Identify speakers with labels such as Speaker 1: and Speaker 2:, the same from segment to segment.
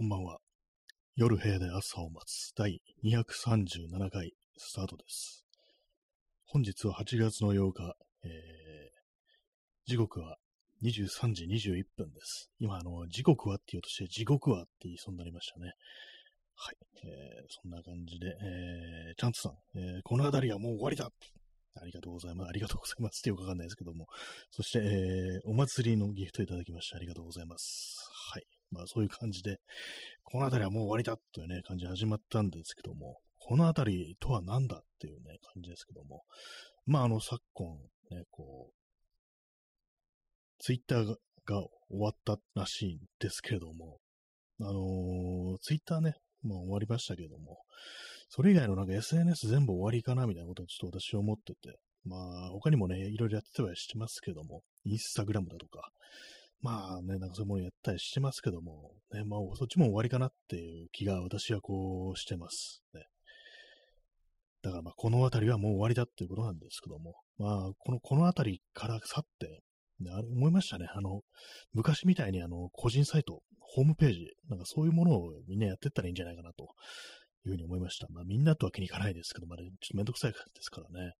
Speaker 1: こんばんは。夜部屋で朝を待つ第237回スタートです。本日は8月の8日、えー、時刻は23時21分です。今、あの、時刻はって言おうとして、地獄はって言いそうになりましたね。はい。えー、そんな感じで、えー、チャンツさん、えー、この辺りはもう終わりだありがとうございます。ありがとうございますってよくわかんないですけども。そして、えー、お祭りのギフトいただきましてありがとうございます。はい。まあそういう感じで、この辺りはもう終わりだというね、感じで始まったんですけども、この辺りとは何だっていうね、感じですけども、まああの昨今、ね、こう、ツイッターが終わったらしいんですけれども、あのー、ツイッターね、まあ終わりましたけども、それ以外のなんか SNS 全部終わりかなみたいなことをちょっと私は思ってて、まあ他にもね、いろいろやってはしてますけども、インスタグラムだとか、まあね、なんかそういうものやったりしてますけども、ね、まあそっちも終わりかなっていう気が私はこうしてます。ね。だからまあこの辺りはもう終わりだっていうことなんですけども、まあこの、この辺りから去って、ね、あ思いましたね。あの、昔みたいにあの、個人サイト、ホームページ、なんかそういうものをみんなやってったらいいんじゃないかなというふうに思いました。まあみんなとは気にいかないですけど、まあ、ちょっとめんどくさいですからね。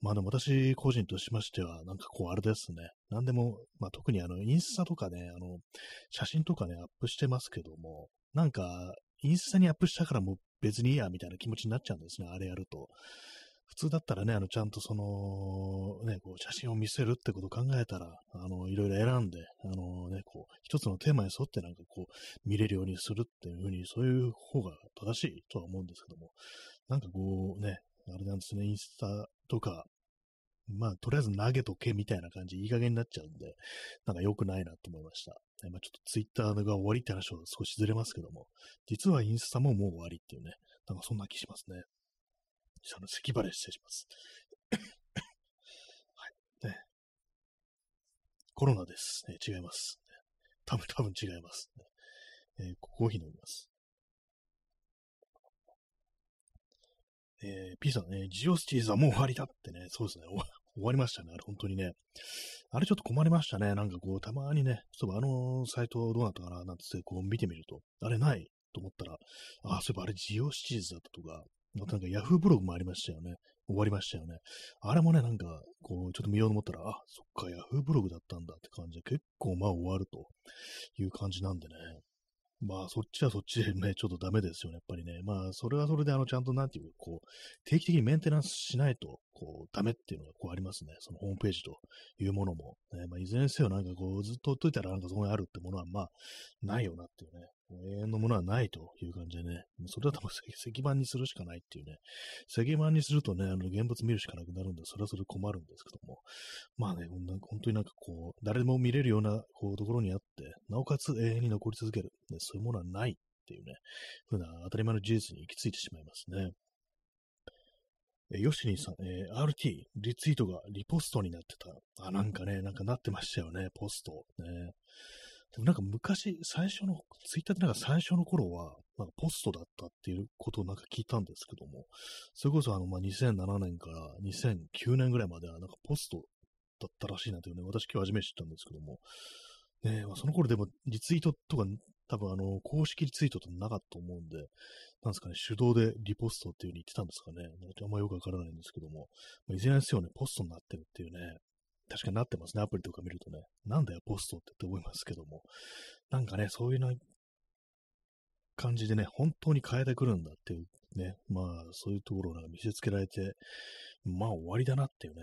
Speaker 1: まあでも私個人としましては、なんかこうあれですね。なんでも、まあ特にあの、インスタとかね、あの、写真とかね、アップしてますけども、なんか、インスタにアップしたからもう別にいいや、みたいな気持ちになっちゃうんですね、あれやると。普通だったらね、あの、ちゃんとその、ね、こう、写真を見せるってことを考えたら、あの、いろいろ選んで、あのね、こう、一つのテーマに沿ってなんかこう、見れるようにするっていうふうに、そういう方が正しいとは思うんですけども、なんかこうね、あれなんですね、インスタとか、まあ、とりあえず投げとけみたいな感じ、いい加減になっちゃうんで、なんか良くないなと思いました。まあ、ちょっとツイッターが終わりって話は少しずれますけども、実はインスタももう終わりっていうね、なんかそんな気しますね。あの、咳払い失礼します。はい。ね。コロナです。ね、違います。多分、多分違います。えー、コーヒー飲みます。えー、P さんね、ジオスチーズはもう終わりだってね、そうですね、終わりましたね、あれ本当にね。あれちょっと困りましたね、なんかこう、たまにね、そういえばあのサイトどうなったかな、なんてこう見てみると、あれないと思ったら、あ、そういえばあれジオスチーズだったとか、あとなんかヤフーブログもありましたよね。終わりましたよね。あれもね、なんか、こう、ちょっと見ようと思ったら、あ、そっか、ヤフーブログだったんだって感じで、結構まあ終わるという感じなんでね。まあ、そっちはそっちでね、ちょっとダメですよね、やっぱりね。まあ、それはそれで、あの、ちゃんとなんていうか、こう、定期的にメンテナンスしないと、こう、ダメっていうのが、こう、ありますね。そのホームページというものも。ね、まあ、いずれにせよ、なんかこう、ずっとほっといたら、なんかそこにあるってものは、まあ、ないよなっていうね。永遠のものはないという感じでね。それだともう 石板にするしかないっていうね。石板にするとね、あの、現物見るしかなくなるんで、それはそれ困るんですけども。まあね、本当になんかこう、誰でも見れるような、こう、ところにあって、なおかつ永遠に残り続ける。ね、そういうものはないっていうね、ふうな当たり前の事実に行き着いてしまいますね。えヨシニさん、えー、RT、リツイートがリポストになってた。あ、なんかね、なんかなってましたよね、ポスト。ね。でもなんか昔、最初の、ツイッターってなんか最初の頃は、なんかポストだったっていうことをなんか聞いたんですけども、それこそあの、まあ、2007年から2009年ぐらいまではなんかポストだったらしいなというね、私今日初めて知ったんですけども、ねまあ、その頃でもリツイートとか多分あの、公式ツイートってなかったと思うんで、なんですかね、手動でリポストっていう風に言ってたんですかね。あんまよくわからないんですけども、まあ、いずれにせよね、ポストになってるっていうね、確かになってますね、アプリとか見るとね。なんだよ、ポストってって思いますけども。なんかね、そういうな感じでね、本当に変えてくるんだっていうね、まあ、そういうところを見せつけられて、まあ終わりだなっていうね。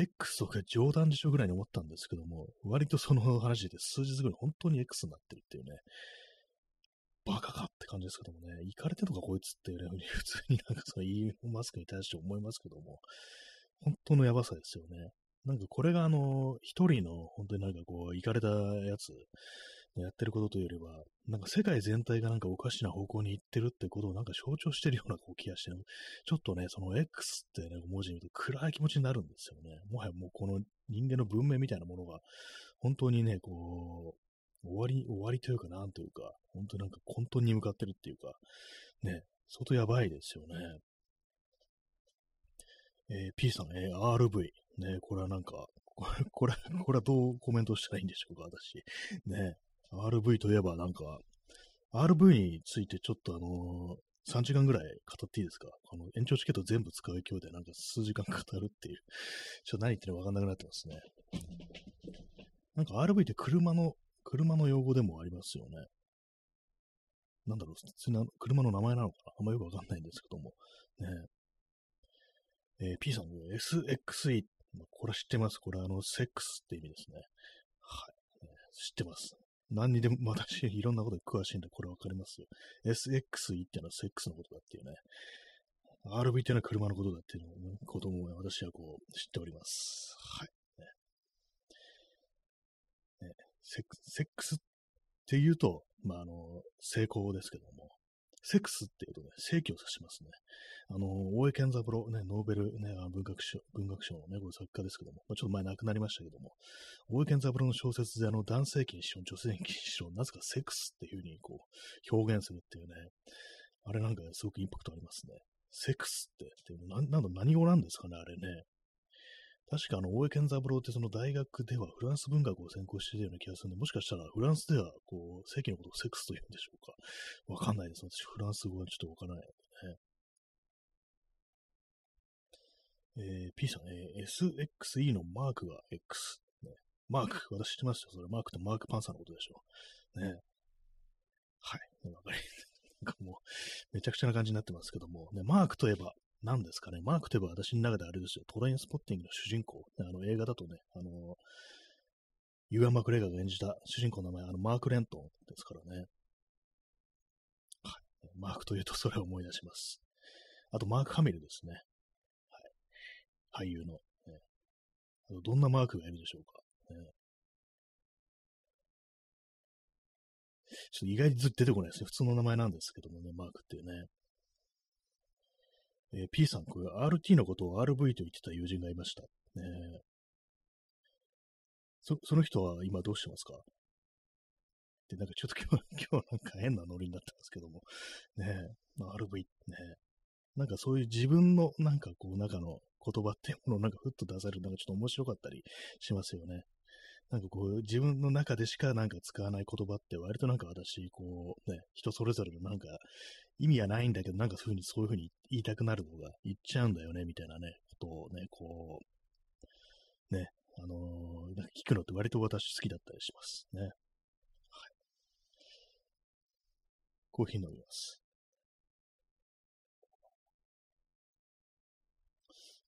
Speaker 1: X とか冗談でしょぐらいに思ったんですけども、割とその話で数日後に本当に X になってるっていうね、バカかって感じですけどもね、行かれてとかこいつっていうね、普通になんかそのイーロンマスクに対して思いますけども、本当のやばさですよね。なんかこれがあの、一人の本当になんかこう、行かれたやつ、やってることというよりは、なんか世界全体がなんかおかしな方向に行ってるってことをなんか象徴してるようなこう気がして、ちょっとね、その X ってね、文字見ると暗い気持ちになるんですよね。もはやもうこの人間の文明みたいなものが、本当にね、こう、終わり、終わりというか、なんというか、本当になんか混沌に向かってるっていうか、ね、相当やばいですよね。えー、P さん、えー、RV。ね、これはなんか、これ、これ、これはどうコメントしたらいいんでしょうか、私。ね、RV といえばなんか、RV についてちょっとあの3時間ぐらい語っていいですか？この延長チケット全部使う勢いでなんか数時間 語るっていう、ちょっと何言ってるかわかんなくなってますね。なんか RV って車の、車の用語でもありますよね。なんだろう、普通の車の名前なのかな？あんまよくわかんないんですけども。ねえー、P さん、SXE。これ知ってます。これあの、セックスって意味ですね。はい。知ってます。何にでも、私、いろんなことに詳しいんで、これわかりますよ。SXE っていうのはセックスのことだっていうね。RV っていうのは車のことだっていうの、ね、ことも私はこう、知っております。はい。ね、セックセックスっていうと、まあ、あの、成功ですけども、セックスっていうとね、正規を指しますね。あの、大江健三郎、ね、ノーベル、ね、文学賞、文学賞のね、これ作家ですけども、まあ、ちょっと前亡くなりましたけども、大江健三郎の小説であの、男性禁止論、女性禁止論、なぜかセックスっていう風にこう、表現するっていうね、あれなんかすごくインパクトありますね。セックスって、ていうの、な、なんだ、何語なんですかね、あれね。確かあの、大江健三郎ってその大学ではフランス文学を専攻しているような気がするんで、もしかしたらフランスでは、こう、正規のことをセックスと言うんでしょうか。わかんないです。私、フランス語はちょっとわからないのでね。えー、P さん、えー、SXE のマークが X。ね、マーク、私知ってますよ。それマークとマークパンサーのことでしょう。ね。はい。わかり、なんかもう、めちゃくちゃな感じになってますけども、ね、マークといえば、何ですかね。マークといえば私の中であれですよ。トレインスポッティングの主人公。あの、映画だとね、あの、ユーアン・マクレガーが演じた主人公の名前、あの、マーク・レントンですからね。はい。マークというとそれを思い出します。あと、マーク・ハミルですね。はい俳優の。ね、あのどんなマークがいるでしょうか。ね、ちょっと意外にずっと出てこないですね。普通の名前なんですけどもね、マークっていうね。えー、P さん、これ RT のことを RV と言ってた友人がいました。ね、そその人は今どうしてますか？で、なんかちょっと今日、今日なんか変なノリになってますけども。ねまあ、RV ね。なんかそういう自分のなんかこう中の言葉っていうものをなんかふっと出されるなんかちょっと面白かったりしますよね。なんかこう、自分の中でしかなんか使わない言葉って割となんか私、こうね、人それぞれのなんか意味はないんだけど、なんかそういうふうに、そういうふうに言いたくなるのが言っちゃうんだよね、みたいなね、ことをね、こう、ね、あのー、聞くのって割と私好きだったりしますね。はい。コーヒー飲みます。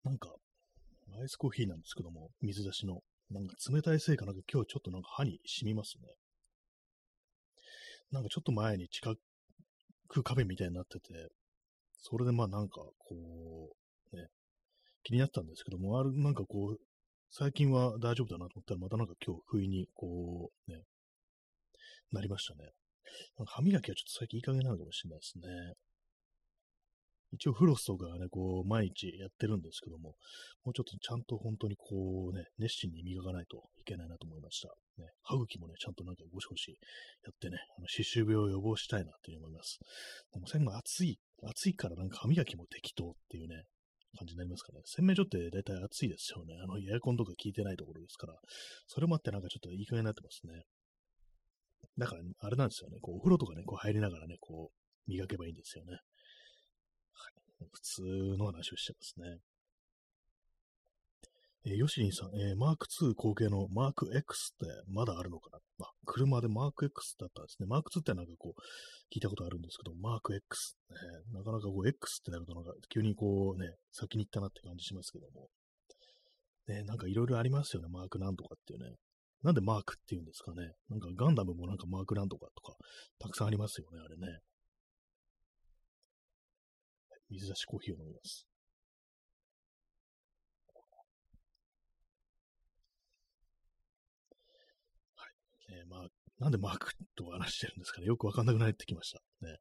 Speaker 1: なんか、アイスコーヒーなんですけども、水出しの。なんか冷たいせいかなんか今日ちょっとなんか歯に染みますね。なんかちょっと前に近く壁みたいになってて、それでまあなんかこう、ね、気になったんですけども、ある、なんかこう、最近は大丈夫だなと思ったら、またなんか今日不意にこう、ね、なりましたね。歯磨きはちょっと最近いい加減なのかもしれないですね。一応フロスとかね、こう、毎日やってるんですけども、もうちょっとちゃんと本当にこうね、熱心に磨かないといけないなと思いました。ね、歯茎もね、ちゃんとなんかゴシゴシやってね、あの、歯周病を予防したいなっていう思います。でも、最後暑い、暑いからなんか歯磨きも適当っていうね、感じになりますからね。洗面所って大体暑いですよね。あの、エアコンとか効いてないところですから、それもあってなんかちょっといい加減になってますね。だから、あれなんですよね。こう、お風呂とかね、こう入りながらね、こう、磨けばいいんですよね。はい普通の話をしてますね。えー、ヨシリンさん、えー、マーク2後継のマーク X ってまだあるのかな？あ、車でマーク X だったんですね。マーク2ってなんかこう、聞いたことあるんですけど、マーク X、ね、なかなかこう X ってなるとなんか急にこうね、先に行ったなって感じしますけども。ね、なんかいろいろありますよね、マークなんとかっていうね。なんでマークって言うんですかね。なんかガンダムもなんかマークなんとかとか、たくさんありますよね、あれね。水出しコーヒーを飲みます。はい。えー、まあ、なんでマークと話してるんですかね。よくわかんなくなってきました。ね。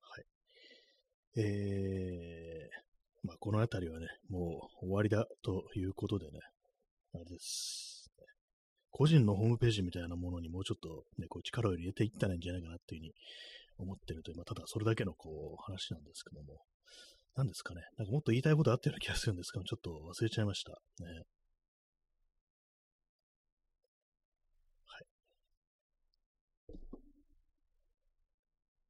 Speaker 1: はい。えー、まあ、この辺りはね、もう終わりだということでね、あれです。個人のホームページみたいなものにもうちょっとね、こう力を入れていったらいいんじゃないかなっていうふうに思ってるという、まあ、ただそれだけのこう話なんですけども、何ですかね、なんかもっと言いたいことあったような気がするんですけど、ちょっと忘れちゃいました。ね。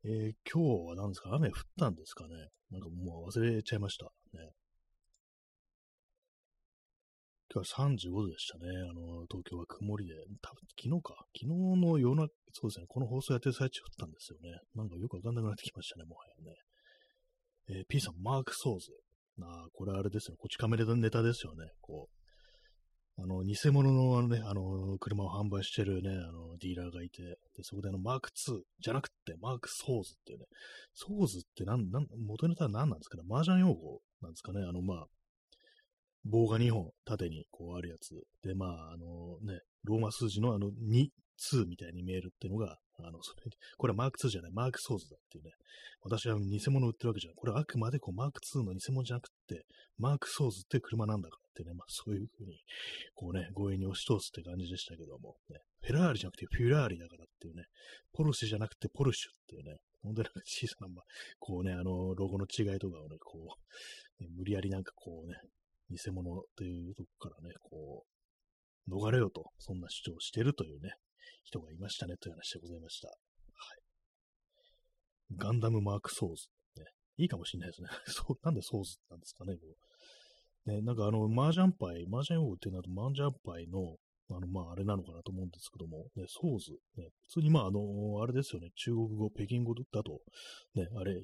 Speaker 1: えー、今日は何ですか？雨降ったんですかね？なんかもう忘れちゃいました。ね。今日は35度でしたね。あの、東京は曇りで、多分昨日か。昨日の夜中、そうですね。この放送やってる最中降ったんですよね。なんかよくわかんなくなってきましたね、もはやね。えー、P さん、マーク・ソーズ。ああこれあれですよ。こち亀ネタですよね。こう、あの、偽物のね、あの、車を販売してるね、あの、ディーラーがいて、で、そこであの、マーク2じゃなくて、マークソーズっていうね、ソーズってなん、なん、元ネタは何なんですかね？麻雀用語なんですかね？あの、まあ、棒が2本縦にこうあるやつ。で、まあ、あのね、ローマ数字のあの2、2みたいに見えるっていうのが、あの、それ、これはマーク2じゃない、マークソーズだっていうね。私は偽物売ってるわけじゃない。これはあくまでこうマーク2の偽物じゃなくて、マークソーズって車なんだからってね、まあそういうふうに、こうね、強引に押し通すって感じでしたけども、ね、フェラーリじゃなくてフュラーリだからっていうね、ポルシェじゃなくてポルシュっていうね、本当になんか小さな、まあ、こうね、あの、ロゴの違いとかをね、こう、ね、無理やりなんかこうね、偽物というとこからね、こう、逃れようと、そんな主張をしてるというね、人がいましたね、という話でございました。はい。ガンダムマークソーズ。ね、いいかもしれないですね。そう、なんでソーズなんですかね、こう。ね、なんかあの、麻雀牌、麻雀用語っていうのは、麻雀牌の、あの、まあ、あれなのかなと思うんですけども、ね、ソーズ、ね、普通にまあ、あの、あれですよね、中国語、北京語だと、ね、あれ、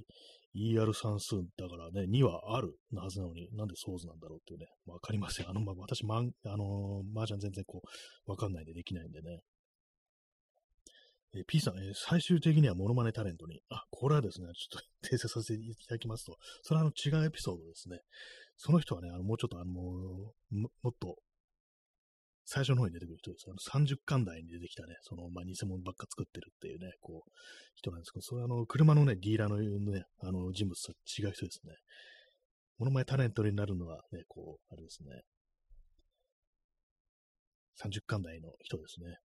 Speaker 1: ER 算数だからね、2はあるはずなのに、なんでソーズなんだろうっていうね、わかりません。あの、まあ、私、まん、あのー、麻雀全然こう、わかんないんでできないんでね。え、P さん、え、最終的にはモノマネタレントに、あ、これはですね、ちょっと 訂正させていただきますと、それはあの違うエピソードですね。その人はね、あの、もうちょっとあの、ももっと、最初の方に出てくる人です。あの30巻台に出てきたね、その、まあ、偽物ばっか作ってるっていうね、こう、人なんですけど、それはあの、車のね、ディーラーのね、あの、人物と違う人ですね。モノマネタレントになるのはね、こう、あれですね。30巻台の人ですね。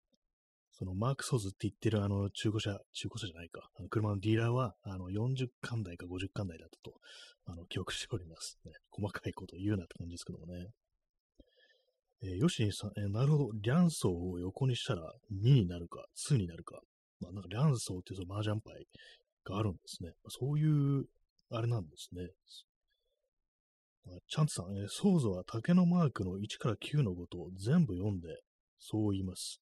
Speaker 1: そのマークソーズって言ってるあの中古車、中古車じゃないか、あの車のディーラーはあの40巻台か50巻台だったとあの記憶しております、ね。細かいこと言うなって感じですけどもね。えー、ヨシニさん、えー、なるほど、リャンソーを横にしたら2になるか、2になるか。まあ、なんかリャンソーっていうその麻雀牌があるんですね。そういう、あれなんですね。チャンツさん、えー、ソーズは竹のマークの1から9のことを全部読んで、そう言います。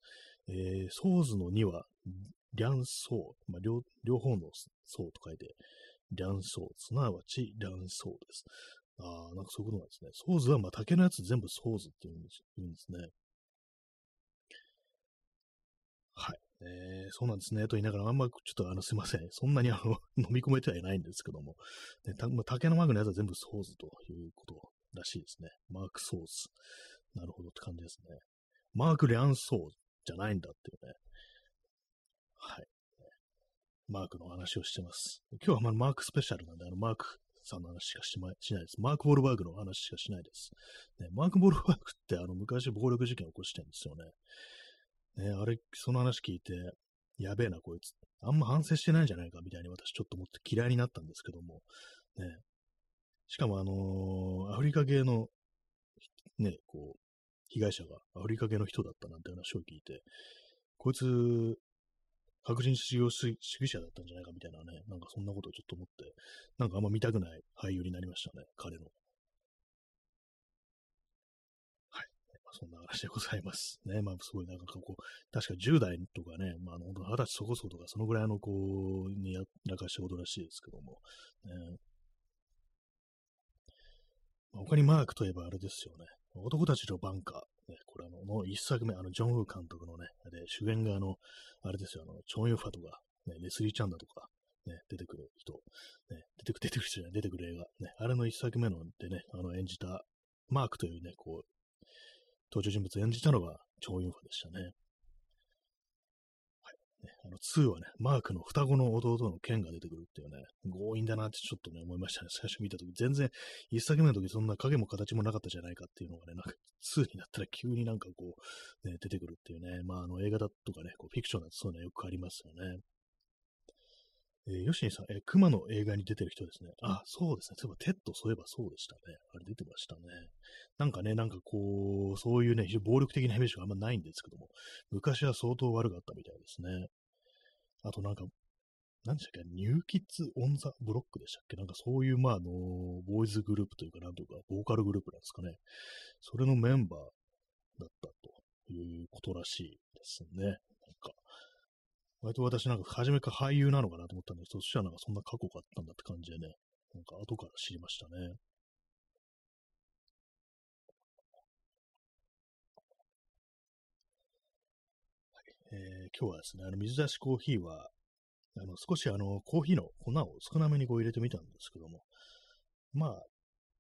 Speaker 1: えー、ソーズの2は、リャンソー、まあ、両両方のソーと書いて、リャンソー、すなわちリャンソーです。ああ、なんかそういうことなんですね。ソーズは、まあ、竹のやつ全部ソーズって言うんです言うんですね。はい。えー、そうなんですね。と言いながら、あんま、ちょっと、あの、すいません。そんなに、あの、飲み込めてはいないんですけども、ね、たまあ、竹のマークのやつは全部ソーズということらしいですね。マークソーズ。なるほどって感じですね。マーク・リャンソーじゃないんだっていうね。はい。マークの話をしてます。今日はまあマークスペシャルなんで、あの、マークさんの話しかしましないです。マーク・ボールバーグの話しかしないです。ね、マーク・ボールバーグってあの昔暴力事件を起こしてるんですよね。ね、あれ、その話聞いて、やべえな、こいつ。あんま反省してないんじゃないかみたいに私ちょっと思って嫌いになったんですけども、ね。しかもあのー、アフリカ系の、ね、こう、被害者がアフリカ系の人だったなんて話を聞いて、こいつ、白人主義主義者だったんじゃないかみたいなね、なんかそんなことをちょっと思って、なんかあんま見たくない俳優になりましたね、彼の。はい。そんな話でございます。ね。まあ、すごいなんかこう、確か10代とかね、まあ、あの、二十歳そこそことか、そのぐらいの子にやらかしたことらしいですけども、ね。まあ、他にマークといえばあれですよね。男たちのバンカー、ね、これあの、の一作目、あの、ジョン・ウー監督のね、で、主演があの、あれですよ、あの、チョン・ユファとか、ね、レスリー・チャンだとか、ね、出てくる人、ね、出てくる、出てくる人じゃない、出てくる映画、ね、あれの一作目のでね、あの、演じた、マークというね、こう、登場人物を演じたのが、チョン・ユファでしたね。あの2はね、マークの双子の弟のケンが出てくるっていうね、強引だなってちょっとね、思いましたね。最初見たとき、全然、一作目のときそんな影も形もなかったじゃないかっていうのがね、なんか2になったら急になんかこう、ね、出てくるっていうね、まああの映画だとかね、こうフィクションだとそういうのよくありますよね。えー、ヨシニさん、えー、熊の映画に出てる人ですね。あ、そうですね。そういえば、テッド、そういえばそうでしたね。あれ出てましたね。なんかね、なんかこう、そういうね、非常に暴力的なイメージがあんまないんですけども、昔は相当悪かったみたいですね。あとなんか、何でしたっけ、ニューキッズ・オン・ザ・ブロックでしたっけ？なんかそういう、まあ、あの、ボーイズグループというか、なんというか、ボーカルグループなんですかね。それのメンバーだったということらしいですね。なんか、割と私なんか初めから俳優なのかなと思ったんですけど、そしたらなんかそんな過去があったんだって感じでね、なんか後から知りましたね。えー、今日はですね、あの水出しコーヒーは、あの少しあのコーヒーの粉を少なめにこう入れてみたんですけども、まあ、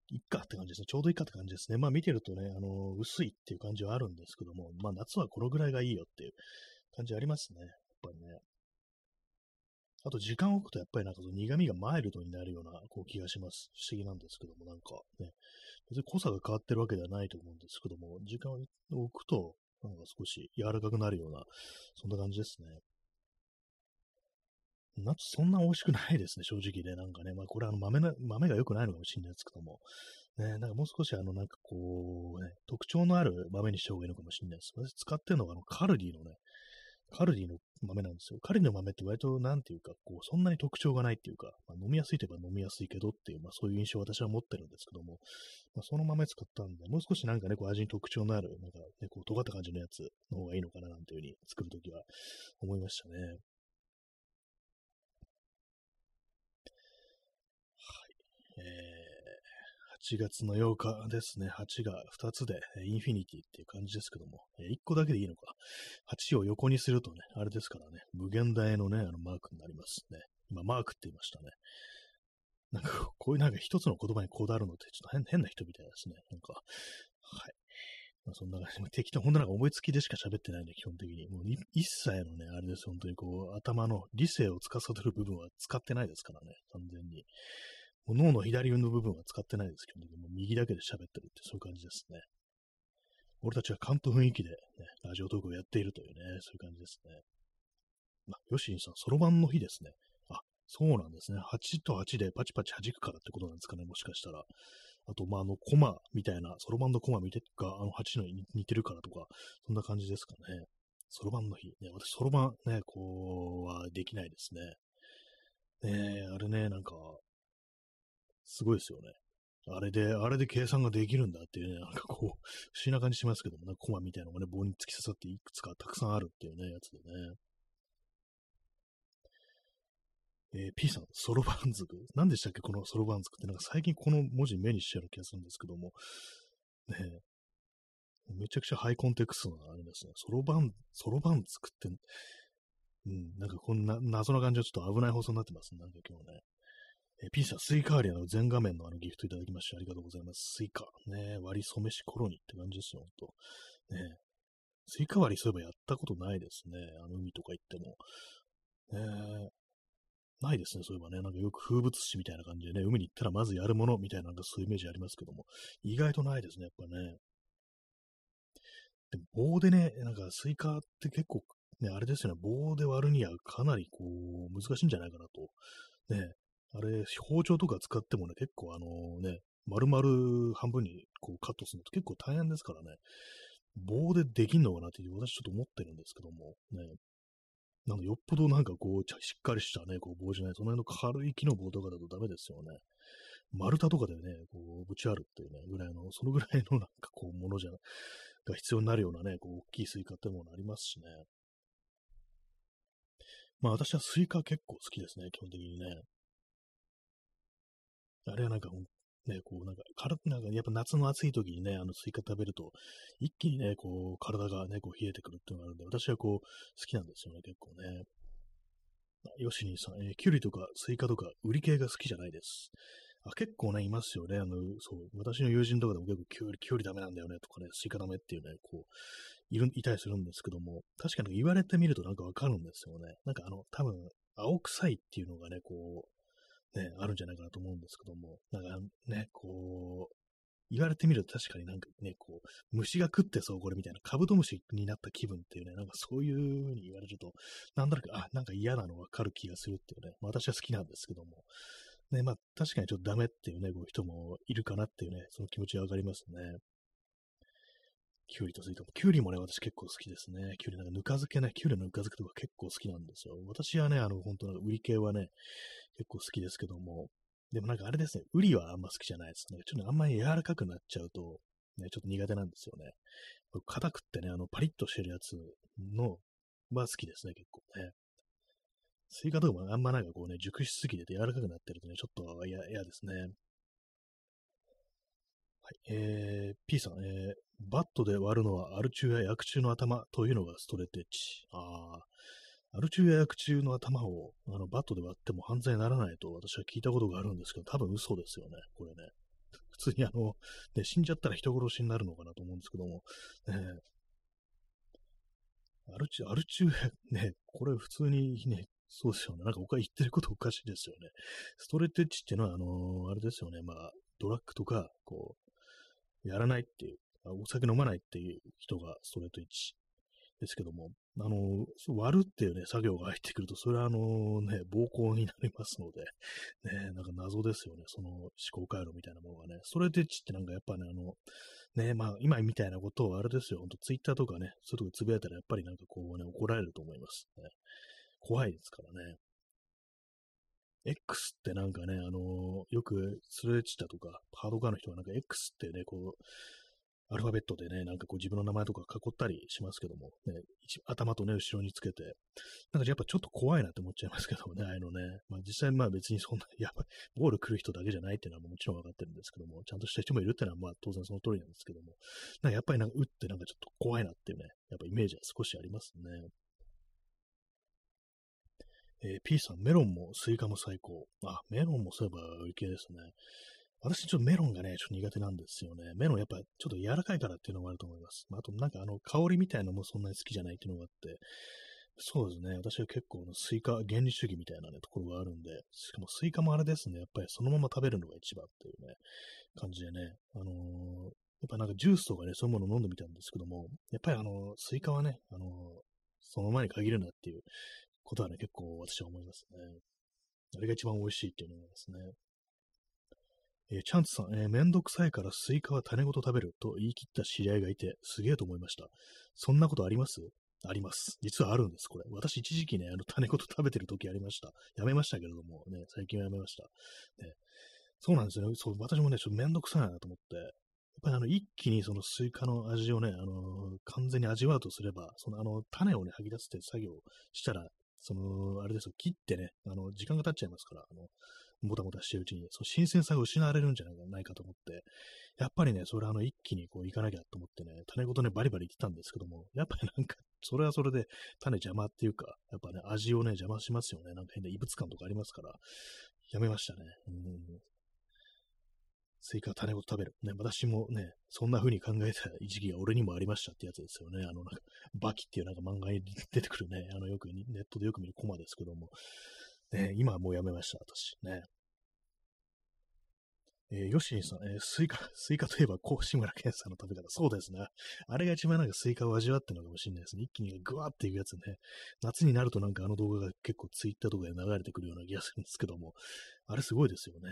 Speaker 1: いっかって感じですね。ちょうどいいかって感じですね。まあ見てるとね、あの、薄いっていう感じはあるんですけども、まあ夏はこのぐらいがいいよっていう感じありますね。ぱりね。あと時間を置くとやっぱりなんかその苦味がマイルドになるようなこう気がします。不思議なんですけども、なんかね、別に濃さが変わってるわけではないと思うんですけども、時間を置くと、なんか少し柔らかくなるような、そんな感じですね。夏そんな美味しくないですね、正直で、なんかね。まあこれあの豆な、豆が良くないのかもしれないですけども。ね、なんかもう少しあの、なんかこう、ね、特徴のある豆にした方がいいのかもしれないです。私使ってるのがあの、カルディのね、カルディの豆なんですよ。カルディの豆って割となんていうか、こう、そんなに特徴がないっていうか、まあ、飲みやすいといえば飲みやすいけどっていう、まあそういう印象を私は持ってるんですけども、まあ、その豆使ったんで、もう少しなんかね、こう味に特徴のある、なんかね、こう尖った感じのやつの方がいいのかななんていうふうに作るときは思いましたね。はい。えー8月の8日ですね。8が2つで、インフィニティっていう感じですけども、1個だけでいいのか。8を横にするとね、あれですからね、無限大のね、あのマークになりますね。今、マークって言いましたね。なんか、こういうなんか一つの言葉にこだわるのってちょっと変変な人みたいですね。なんか、はい。まあ、そんな感じで、適当、ほんとなんか思いつきでしか喋ってないんで、基本的に。もう一切のね、あれです、本当にこう、頭の理性を司る部分は使ってないですからね、完全に。脳の左の部分は使ってないですけど、も右だけで喋ってるってそういう感じですね。俺たちは関東雰囲気で、ね、ラジオトークをやっているというね、そういう感じですね。まあ、ヨシンさん、そろばんの日ですね。あ、そうなんですね。8と8でパチパチ弾くからってことなんですかね、もしかしたら。あと、まあ、あの、コマみたいな、そろばんのコマ見てが、あの、8のに似てるからとか、そんな感じですかね。そろばんの日。ね、私、そろばんね、こう、はできないですね。ねえあれね、なんか、すごいですよね。あれで、あれで計算ができるんだっていうね、なんかこう、不思議な感じしますけどもね、コマみたいなのがね、棒に突き刺さっていくつかたくさんあるっていうね、やつでね。えー、P さん、ソロバンズク。何でしたっけこのソロバンズクって、なんか最近この文字目にしちゃう気がするんですけども、ねめちゃくちゃハイコンテクストなあれですね。ソロバン、ソロバンズクって、うん、なんかこんな謎な感じはちょっと危ない放送になってますね。なんか今日ね。えー、ピーさん、スイカ割りの全画面のあのギフトいただきましてありがとうございます。スイカ。ね割り染めしコロニーって感じですよ、ほんと。ねスイカ割りそういえばやったことないですね。あの海とか行っても。ねないですね、そういえばね。なんかよく風物詩みたいな感じでね、海に行ったらまずやるものみたいな、なんかそういうイメージありますけども、意外とないですね、やっぱね。でも棒でね、なんかスイカって結構、ね、あれですよね、棒で割るにはかなりこう、難しいんじゃないかなと。ね、あれ、包丁とか使ってもね、結構あのね、丸々半分にこうカットするのって結構大変ですからね、棒でできんのかなって私ちょっと思ってるんですけども、ね、なんかよっぽどなんかこう、しっかりしたね、こう棒じゃない、その辺の軽い木の棒とかだとダメですよね。丸太とかでね、こう、ぶちあるっていうね、ぐらいの、そのぐらいのなんかこう、ものじゃ、が必要になるようなね、こう、大きいスイカってものありますしね。まあ私はスイカ結構好きですね、基本的にね。あれはなんか、ね、こう、なんか、体、なんか、やっぱ夏の暑い時にね、あの、スイカ食べると、一気にね、こう、体がね、こう、冷えてくるっていうのがあるんで、私はこう、好きなんですよね、結構ね。ヨシニーさん、えー、キュウリとかスイカとか、瓜系が好きじゃないです。あ結構ね、いますよね。あの、そう、私の友人とかでも結構キュウリ、キュウリダメなんだよね、とかね、スイカダメっていうね、こう、いる、いたりするんですけども、確かに言われてみるとなんかわかるんですよね。なんかあの、多分、青臭いっていうのがね、こう、ね、あるんじゃないかなと思うんですけども、なんかね、こう、言われてみると確かになんかね、こう、虫が食ってそうこれみたいな、カブトムシになった気分っていうね、なんかそういう風に言われると、なんだろうあ、なんか嫌なのわかる気がするっていうね、まあ、私は好きなんですけども、ね、まあ確かにちょっとダメっていうね、こう人もいるかなっていうね、その気持ちはわかりますね。きゅうりとスイカも。きゅうりもね、私結構好きですね。きゅうりなんかぬか漬けね、きゅうりのぬか漬けとか結構好きなんですよ。私はね、あの、本当の瓜系はね、結構好きですけども、でもなんかあれですね、ウリはあんま好きじゃないですね。ちょっとあんまり柔らかくなっちゃうと、ね、ちょっと苦手なんですよね。硬くってね、あの、パリッとしてるやつの、は好きですね、結構ね。スイカとかもあんまなんかこうね、熟しすぎてて柔らかくなってるとね、ちょっと嫌ですね。はい、えー、P さん、えー、バットで割るのはアル中や薬中の頭というのがストレッチ。ああ、アル中や薬中の頭をあのバットで割っても犯罪にならないと私は聞いたことがあるんですけど、多分嘘ですよね、これね。普通にあの、ね、死んじゃったら人殺しになるのかなと思うんですけども、ね、アル中、アル中、ね、これ普通にね、そうですよね。なんか他言ってることおかしいですよね。ストレッチっていうのは、あのー、あれですよね。まあ、ドラッグとか、こう、やらないっていう、お酒飲まないっていう人がストレート1ですけども、あの、割るっていうね、作業が入ってくると、それはあのね、暴行になりますので、ね、なんか謎ですよね、その思考回路みたいなものがね。ストレート1ってなんかやっぱね、あの、ね、まあ今みたいなことをあれですよ、ほんとツイッターとかね、そういうとこつぶやいたらやっぱりなんかこうね、怒られると思います、ね。怖いですからね。X ってなんかね、あのー、よくスレッチだとか、ハードカーの人がなんか X ってね、こう、アルファベットでね、なんかこう自分の名前とか囲ったりしますけども、ね、頭とね、後ろにつけて、なんかやっぱちょっと怖いなって思っちゃいますけどもね、ああいうのね。まあ実際まあ別にそんな、やばい、ボール来る人だけじゃないっていうのはもちろんわかってるんですけども、ちゃんとした人もいるっていうのはまあ当然その通りなんですけども、なんかやっぱりなんか打ってなんかちょっと怖いなっていうね、やっぱイメージは少しありますね。えー、P さん、メロンもスイカも最高。あ、メロンもそういえば瓜系ですね。私ちょっとメロンがね、ちょっと苦手なんですよね。メロンやっぱちょっと柔らかいからっていうのもあると思います。まあ、あとなんかあの香りみたいなのもそんなに好きじゃないっていうのがあって、そうですね。私は結構のスイカ原理主義みたいなね、ところがあるんで、しかもスイカもあれですね。やっぱりそのまま食べるのが一番っていうね、感じでね。あのー、やっぱなんかジュースとかね、そういうものを飲んでみたんですけども、やっぱりあの、スイカはね、あの、そのままに限るなっていうことはね、結構私は思いますね。あれが一番美味しいっていうのがですね。えー、チャンツさん、えー、めんどくさいからスイカは種ごと食べると言い切った知り合いがいて、すげえと思いました。そんなことあります？あります。実はあるんです、これ。私一時期ね、あの種ごと食べてる時ありました。やめましたけれども、ね、最近はやめました。ね、そうなんですよね。そう、私もね、ちょっとめんどくさいなと思って、やっぱりあの、一気にそのスイカの味をね、あの、完全に味わうとすれば、そのあの、種をね、吐き出すって作業したら、その、あれですよ、切ってね、あの、時間が経っちゃいますから、あの、もたもたしてるうちに、その新鮮さが失われるんじゃないかと思って、やっぱりね、それあの、一気にこう、行かなきゃと思ってね、種ごとね、バリバリ言ってたんですけども、やっぱり なんか、それはそれで、種邪魔っていうか、やっぱね、味をね、邪魔しますよね。なんか変な異物感とかありますから、やめましたね。うんスイカ種ごと食べる。ね、私もね、そんな風に考えた時期が俺にもありましたってやつですよね。あの、なんか、バキっていうなんか漫画に出てくるね、あの、よくネットでよく見るコマですけども、ね、今はもうやめました、私。ね。えー、ヨシンさん、えー、スイカ、スイカといえば、こう、志村けんさんの食べ方。そうですね。あれが一番なんかスイカを味わってるのかもしれないですね。一気にグワーっていうやつね。夏になるとなんかあの動画が結構ツイッターとかで流れてくるような気がするんですけども、あれすごいですよね。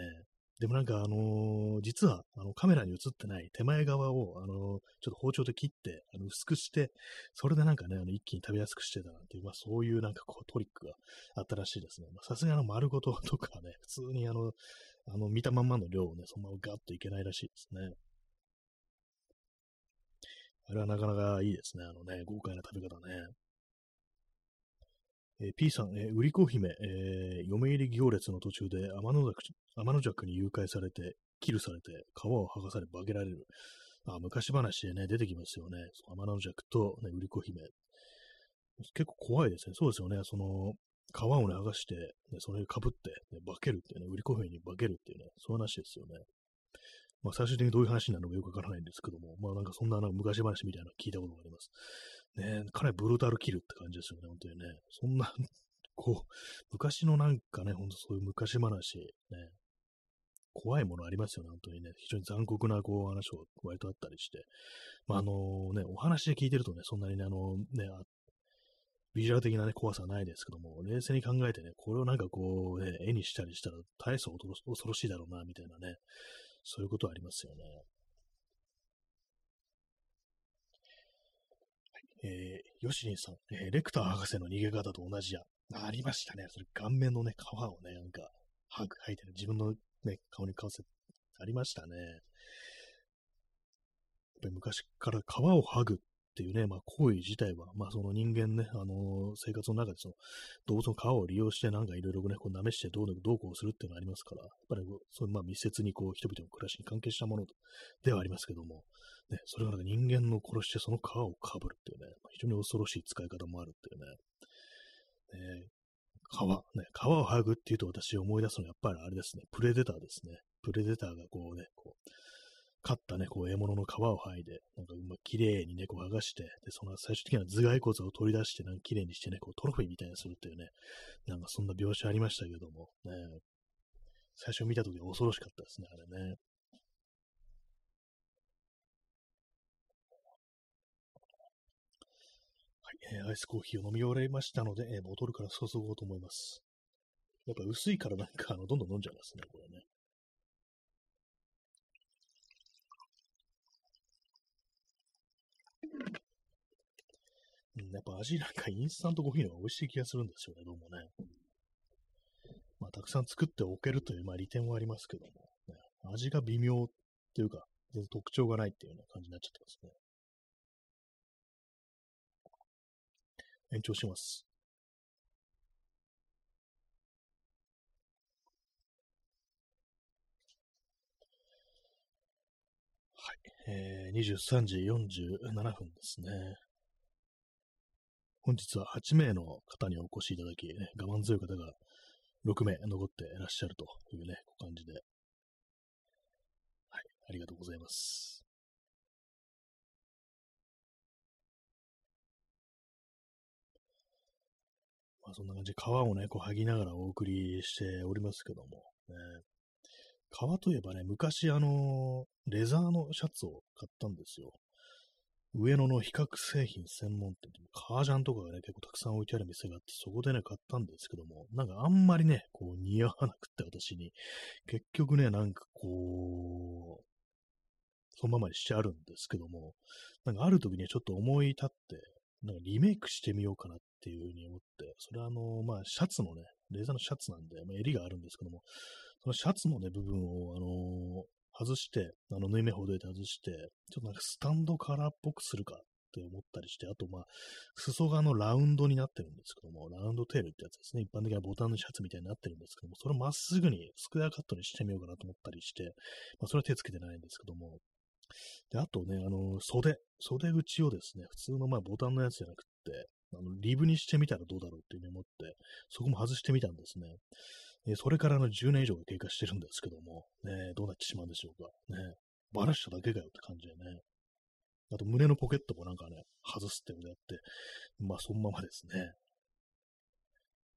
Speaker 1: でもなんかあのー、実はあのカメラに映ってない手前側を、あのー、ちょっと包丁で切って、あの薄くして、それでなんかね、あの一気に食べやすくしてたなんていう、まあそういうなんかこうトリックがあったらしいですね。さすがに丸ごととかね、普通にあの、あの見たまんまの量をね、そのままガッといけないらしいですね。あれはなかなかいいですね。あのね、豪快な食べ方ね。え、P さん、えー、売り子姫、えー、嫁入り行列の途中で天の弱天の弱に誘拐されて、キルされて、皮を剥がされ、化けられる。あ昔話でね、出てきますよね。天の弱と、ね、売り子姫。結構怖いですね。そうですよね。その、皮をね、剥がして、ね、それに被って、ね、化けるっていうね、売り子姫に化けるっていうね、そういう話ですよね。まあ、最終的にどういう話になるのかよくわからないんですけども、まあなんかそんななんか昔話みたいなの聞いたことがあります。ねかなりブルータルキルって感じですよね、本当にね。そんな、こう、昔のなんかね、ほんとそういう昔話、ね、怖いものありますよね、本当にね。非常に残酷なこう話を割とあったりして。まあ、あのね、お話で聞いてるとね、そんなにね、あのね、ビジュアル的なね、怖さはないですけども、冷静に考えてね、これをなんかこう、ね、絵にしたりしたら大層恐ろしいだろうな、みたいなね、そういうことはありますよね。えー、ヨシリンさん、えー、レクター博士の逃げ方と同じや。ありましたね。それ顔面のね、皮をね、なんか、はぐ、吐いてる。自分のね、顔にかわせ、ありましたね。やっぱり昔から皮を剥ぐっていうね、まあ行為自体は、まあその人間ね、あのー、生活の中でその動物の皮を利用してなんかいろいろね、こう舐めしてどうどうこうするっていうのがありますから、やっぱりそういうまあ密接にこう人々の暮らしに関係したものではありますけども、ね、それがなんか人間の殺してその皮をかぶるっていうね、非常に恐ろしい使い方もあるっていうね、ね皮、ね、皮を剥ぐっていうと私思い出すのはやっぱりあれですね、プレデターですね。プレデターがこうね、こう、買ったね、こう獲物の皮を剥いで、なんか、まあ、綺麗にね、こう剥がして、で、その最終的には頭蓋骨を取り出して、なんか綺麗にしてね、こうトロフィーみたいにするっていうね、なんかそんな描写ありましたけども、ね、最初見たときは恐ろしかったですね、あれね。はい、えー、アイスコーヒーを飲み終わりましたので、えー、ボトルから注ごうと思います。やっぱ薄いからなんか、あの、どんどん飲んじゃいますね、これね。うん、やっぱ味なんかインスタントコーヒーの方が美味しい気がするんですよね、どうもね。まあ、たくさん作っておけるという、まあ、利点はありますけども、ね、味が微妙っていうか、全然特徴がないっていうような感じになっちゃってますね。延長します。はい。えー、23時47分ですね。本日は8名の方にお越しいただき、ね、我慢強い方が6名残っていらっしゃるというね、感じで。はい、ありがとうございます。まあそんな感じで皮をね、こう剥ぎながらお送りしておりますけども、ね、革といえばね、昔あの、レザーのシャツを買ったんですよ。上野の比較製品専門店で、革ジャンとかがね、結構たくさん置いてある店があって、そこでね、買ったんですけども、なんかあんまりね、こう似合わなくって私に、結局ね、なんかこう、そのままにしてあるんですけども、なんかある時にちょっと思い立って、なんかリメイクしてみようかなっていうふうに思って、それはあの、まあ、シャツのね、レーザーのシャツなんで、まあ、襟があるんですけども、そのシャツのね、部分を、あの、外して、あの、縫い目ほどいて外して、ちょっとなんかスタンドカラーっぽくするかって思ったりして、あと、まあ、裾がのラウンドになってるんですけども、ラウンドテールってやつですね。一般的なボタンのシャツみたいになってるんですけども、それをまっすぐにスクエアカットにしてみようかなと思ったりして、まあ、それは手つけてないんですけども、で、あとね、あの、袖、袖口をですね、普通のまあボタンのやつじゃなくって、あの、リブにしてみたらどうだろうっていうふうに思って、そこも外してみたんですね。えそれからの10年以上が経過してるんですけども、ね、どうなってしまうんでしょうか。ね、バラしただけかよって感じでね。あと胸のポケットもなんかね、外すってことやって、まあそのままですね。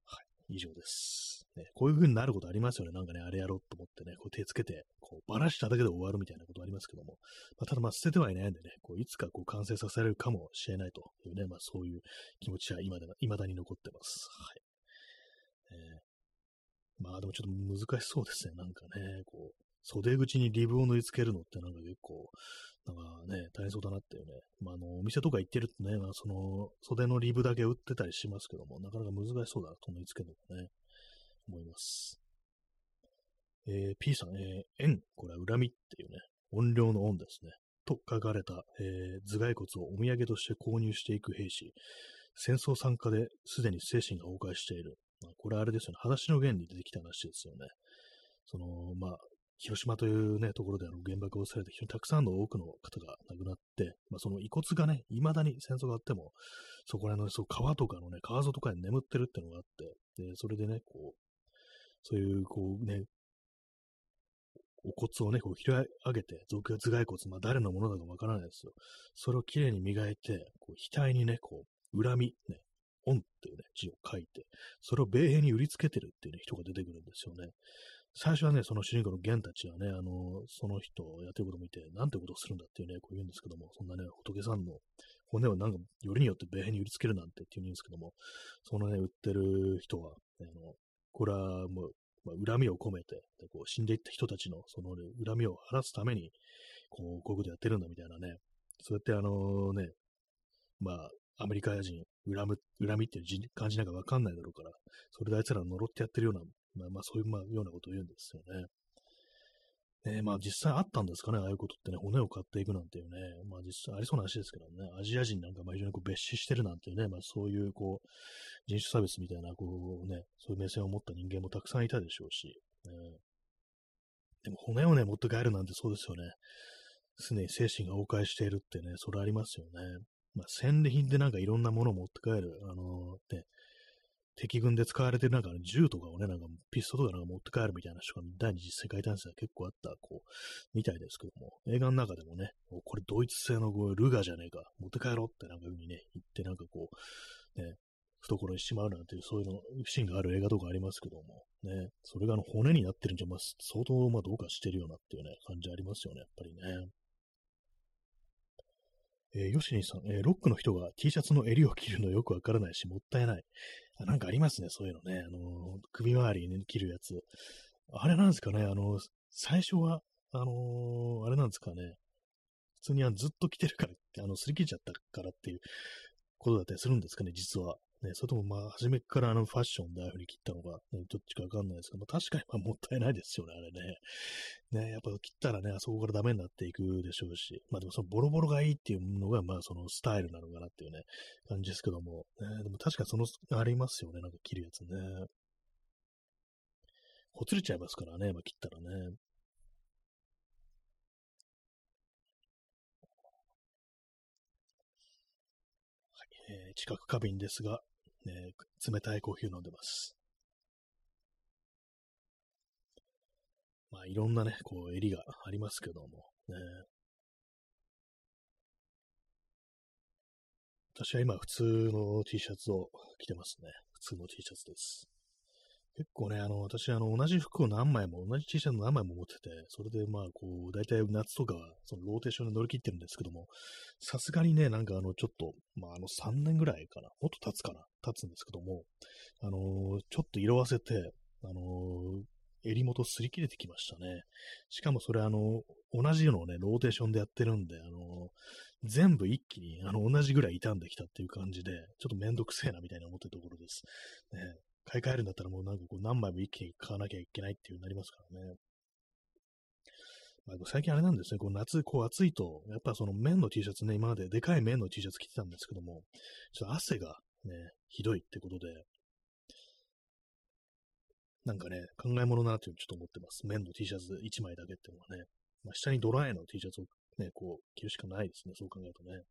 Speaker 1: はい、以上です。ね、こういう風になることありますよね。なんかね、あれやろうと思ってね、こう手つけて、こうバラしただけで終わるみたいなことありますけども、まあ、ただまあ捨ててはいないんでね、こういつかこう完成させられるかもしれないというね、まあそういう気持ちは今で未だに残ってます。はい。えーまあでもちょっと難しそうですね。なんかね、こう、袖口にリブを縫い付けるのってなんか結構、なんかね、大変そうだなっていうね。まああの、お店とか行ってるとね、まあ、その、袖のリブだけ売ってたりしますけども、なかなか難しそうだなと縫い付けるのがね、思います。えー、P さん、えー、円、これは恨みっていうね、音量の音ですね。と書かれた、えー、頭蓋骨をお土産として購入していく兵士。戦争参加ですでに精神が崩壊している。まあ、これあれですよね、裸足の弦に出てきた話ですよね。その、まあ、広島というね、ところであの原爆をされて、非常にたくさんの多くの方が亡くなって、まあ、その遺骨がね、未だに戦争があっても、そこら辺のそう川とかのね、川沿とかに眠ってるっていうのがあって、で、それでね、こう、そういう、こうね、お骨をね、こう拾い上げて、頭蓋骨、まあ誰のものだかわからないですよ。それをきれいに磨いて、こう額にね、こう、恨み、ね、恩っていうね、字を書いて、それを米兵に売りつけてるっていう、ね、人が出てくるんですよね。最初はね、その主人公のゲンたちはね、あの、その人をやってることを見て、なんてことをするんだっていうね、こう言うんですけども、そんなね、仏さんの骨をなんか、よりによって米兵に売りつけるなんてって言うんですけども、そのね、売ってる人は、あの、これはもう、まあ、恨みを込めて、でこう死んでいった人たちの、その、ね、恨みを晴らすために、こう、こういうことやってるんだみたいなね、そうやってあのね、まあ、アメリカ人、恨む、恨みっていう感じなんかわかんないだろうから、それであいつら呪ってやってるような、まあ、まあ、そういう、まあ、ようなことを言うんですよね。ねまあ実際あったんですかね、ああいうことってね、骨を買っていくなんていうね、まあ実際ありそうな話ですけどね、アジア人なんかまあ非常にこう別視してるなんていうね、まあそういうこう、人種差別みたいな、こうね、そういう目線を持った人間もたくさんいたでしょうし、ね、でも骨をね、持って帰るなんてそうですよね。常に精神が崩壊しているってね、それありますよね。まあ、戦利品でなんかいろんなものを持って帰る、あのー、ね、敵軍で使われてるなんか銃とかをね、なんかピストとかなんか持って帰るみたいな人が第二次世界大戦は結構あった、こう、みたいですけども、映画の中でもね、これドイツ製のこうルガーじゃねえか、持って帰ろうってなんか風にね、言ってなんかこう、ね、懐にしまうなんていう、そういうの、シーンがある映画とかありますけども、ね、それがあの骨になってるんじゃ、まあ、相当、まあ、どうかしてるようなっていうね、感じありますよね、やっぱりね。えー、ヨシニさん、えー、ロックの人が T シャツの襟を切るのよくわからないし、もったいない。あなんかありますね、そういうのね。あのー、首周りに切るやつ。あれなんですかね、あの最初は、あのあれなんですかね。普通にずっと着てるからって、あの、擦り切っちゃったからっていうことだったりするんですかね、実は。ね、それともまあ、初めからあのファッションでああいう風に切ったのが、ね、どっちかわかんないですけど、まあ、確かにまあもったいないですよね、あれね。ね、やっぱ切ったらね、あそこからダメになっていくでしょうし、まあでもそのボロボロがいいっていうのが、まあそのスタイルなのかなっていうね、感じですけども、ね、でも確かにその、ありますよね、なんか切るやつね。ほつれちゃいますからね、まあ、切ったらね。えー、近く過敏ですが、ね、冷たいコーヒーを飲んでます。まあ、いろんなね、こう、襟がありますけども、ね。私は今、普通の T シャツを着てますね。普通の T シャツです。結構ね、あの、私、あの、同じ服を何枚も、同じ T シャツ何枚も持ってて、それで、まあ、こう、大体夏とかは、そのローテーションで乗り切ってるんですけども、さすがにね、なんかあの、ちょっと、まあ、あの、3年ぐらいかな、もっと経つかな、経つんですけども、あの、ちょっと色あせて、あの、襟元擦り切れてきましたね。しかもそれ、あの、同じのをね、ローテーションでやってるんで、あの、全部一気に、あの、同じぐらい傷んできたっていう感じで、ちょっとめんどくせえなみたいな思ってるところです。ね、買い替えるんだったらもうなんかこう何枚も一気に買わなきゃいけないっていうなりますからね。まあ、最近あれなんですね、こう夏、こう暑いと、やっぱその綿の T シャツね、今まででかい綿の T シャツ着てたんですけども、ちょっと汗がね、ひどいってことで、なんかね、考え物だなっていうのちょっと思ってます。綿の T シャツ1枚だけっていうのはね、まあ、下にドライの T シャツをね、こう着るしかないですね、そう考えるとね。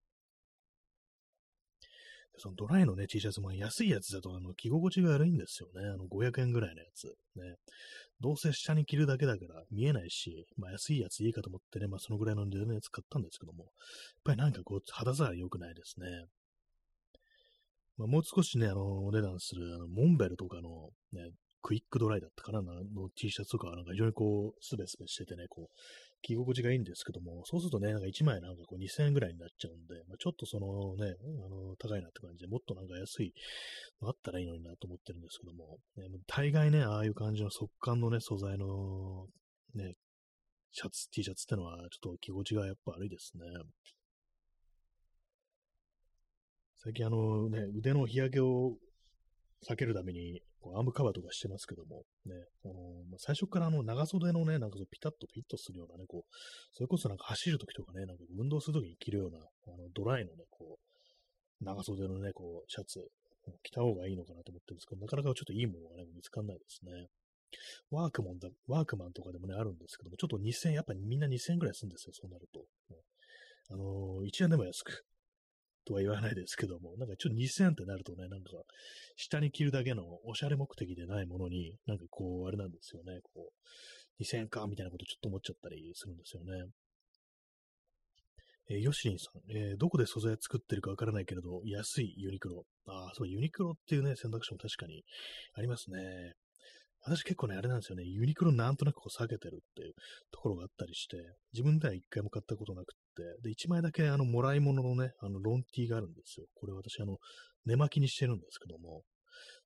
Speaker 1: そのドライのね、T シャツも安いやつだと、あの、着心地が悪いんですよね。あの、500円ぐらいのやつ。ね。どうせ下に着るだけだから見えないし、まあ安いやついいかと思ってね、まあそのぐらいの値段のやつ買ったんですけども、やっぱりなんかこう、肌触り良くないですね。まあもう少しね、あの、お値段する、あの、モンベルとかのね、クイックドライだったかなの T シャツとかはなんか非常にこう、スベスベしててね、こう、着心地がいいんですけども、そうするとね、なんか1枚なんかこう2000円ぐらいになっちゃうんで、まあ、ちょっとそのね、あの、高いなって感じで、もっとなんか安いのあったらいいのになと思ってるんですけども、ね、大概ね、ああいう感じの速乾のね、素材のね、シャツ、T シャツってのは、ちょっと着心地がやっぱ悪いですね。最近あのね、腕の日焼けを避けるために、こうアームカバーとかしてますけども、ね、あのま、最初からあの長袖のね、なんかそうピタッとフィットするようなね、こう、それこそなんか走るときとかね、なんか運動するときに着るような、あのドライのね、こう、長袖のね、こう、シャツ、着た方がいいのかなと思ってるんですけど、なかなかちょっといいものがね、見つかんないですね。ワークマンだ、ワークマンとかでもね、あるんですけども、ちょっと2000、やっぱりみんな2000円ぐらいするんですよ、そうなると。あのー、1円でも安く、とは言わないですけども、なんかちょっと2000ってなるとね、なんか、下に着るだけのおしゃれ目的でないものに、なんかこう、あれなんですよね、こう、2000円か、みたいなことちょっと思っちゃったりするんですよね。えー、ヨシリンさん、えー、どこで素材作ってるかわからないけれど、安いユニクロ。ああ、そう、ユニクロっていうね、選択肢も確かにありますね。私結構ね、あれなんですよね、ユニクロなんとなくこう避けてるっていうところがあったりして、自分では一回も買ったことなく、で、一枚だけあの、もらい物のね、あの、ロンティーがあるんですよ。これ私あの、寝巻きにしてるんですけども、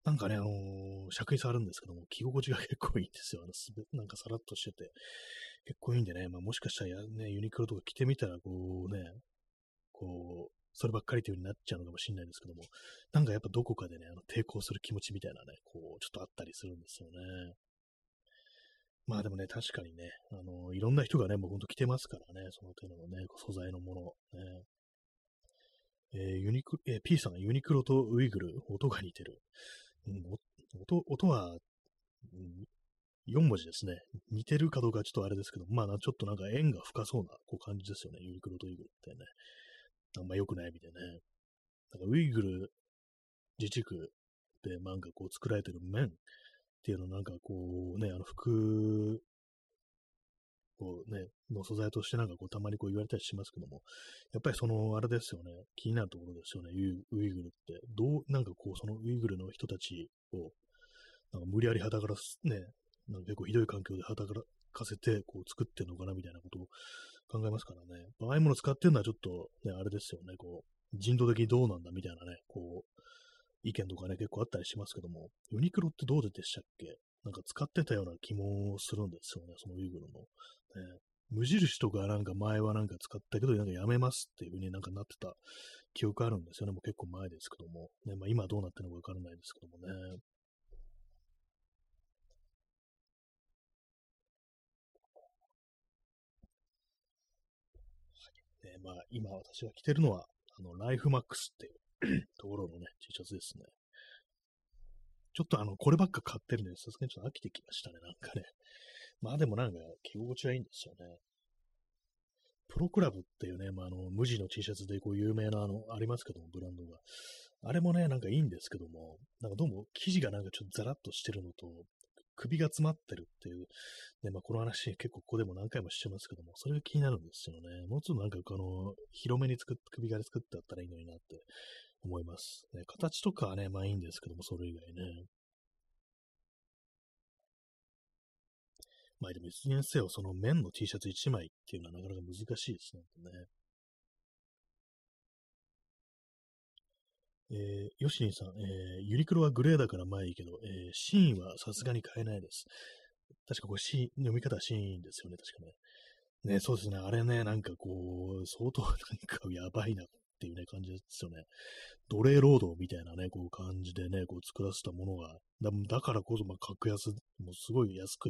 Speaker 1: なんかね、あのー、尺に触るんですけども、着心地が結構いいんですよ。あの、すべ、なんかさらっとしてて、結構いいんでね、まあもしかしたらね、ユニクロとか着てみたら、こうね、こう、そればっかりという風になっちゃうのかもしれないんですけども、なんかやっぱどこかでね、あの抵抗する気持ちみたいなね、こう、ちょっとあったりするんですよね。まあでもね、確かにね、あの、いろんな人がね、もうほんと着てますからね、その手のね、素材のもの、ね。えー、ユニク、えー、P さん、ユニクロとウイグル、音が似てる。うん、音、音は、うん、4文字ですね。似てるかどうかちょっとあれですけど、まあ、ちょっとなんか縁が深そうなこう感じですよね。ユニクロとウイグルってね。あんま良くない意味でね。なんかウイグル自治区でなんかこう作られてる麺っていうのなんかこうね、あの服こうね、の素材としてなんかこうたまにこう言われたりしますけども、やっぱりそのあれですよね、気になるところですよね、ウイグルって。どう、なんかこうそのウイグルの人たちを、なんか無理やり働からね、なんか結構ひどい環境で働かせてこう作ってんのかなみたいなことを考えますからね。ああいうもの使ってるのはちょっとね、あれですよね、こう、人道的にどうなんだみたいなね、こう、意見とかね、結構あったりしますけども、ユニクロってどうでしたっけ？なんか使ってたような気もするんですよね、そのウイグルの。ね、無印とかなんか前はなんか使ったけど、なんかやめますっていう風になんかなってた記憶あるんですよね。もう結構前ですけども。ね、まあ今どうなってるのかわからないですけどもね。ね、まあ今私が着てるのは、あの、ライフマックスっていう ところのね、T シャツですね。ちょっとあの、こればっか買ってるんで、さすがにちょっと飽きてきましたね、なんかね。まあでもなんか、着心地はいいんですよね。プロクラブっていうね、まあ、あの、無地の T シャツでこう有名なあの、ありますけども、ブランドが。あれもね、なんかいいんですけども、なんかどうも生地がなんかちょっとザラッとしてるのと、首が詰まってるっていう、ね、まあ、この話結構ここでも何回もしてますけども、それが気になるんですよね。もうちょっとなんかあの、広めに作って、首が作ってあったらいいのになって思います。ね、形とかはね、まあいいんですけども、それ以外ね。まあでも、いずれにせよ、その綿の T シャツ1枚っていうのはなかなか難しいですね。えー、ヨシニさん、えー、ユニクロはグレーだからまあいいけど、えー、シーンはさすがに買えないです。確かこれシーン、読み方はシーンですよね、確かね。ね、そうですね。あれね、なんかこう、相当なんかやばいなっていうね、感じですよね。奴隷労働みたいなね、こう感じでね、こう作らせたものが、だからこそ、まあ、格安、もすごい安く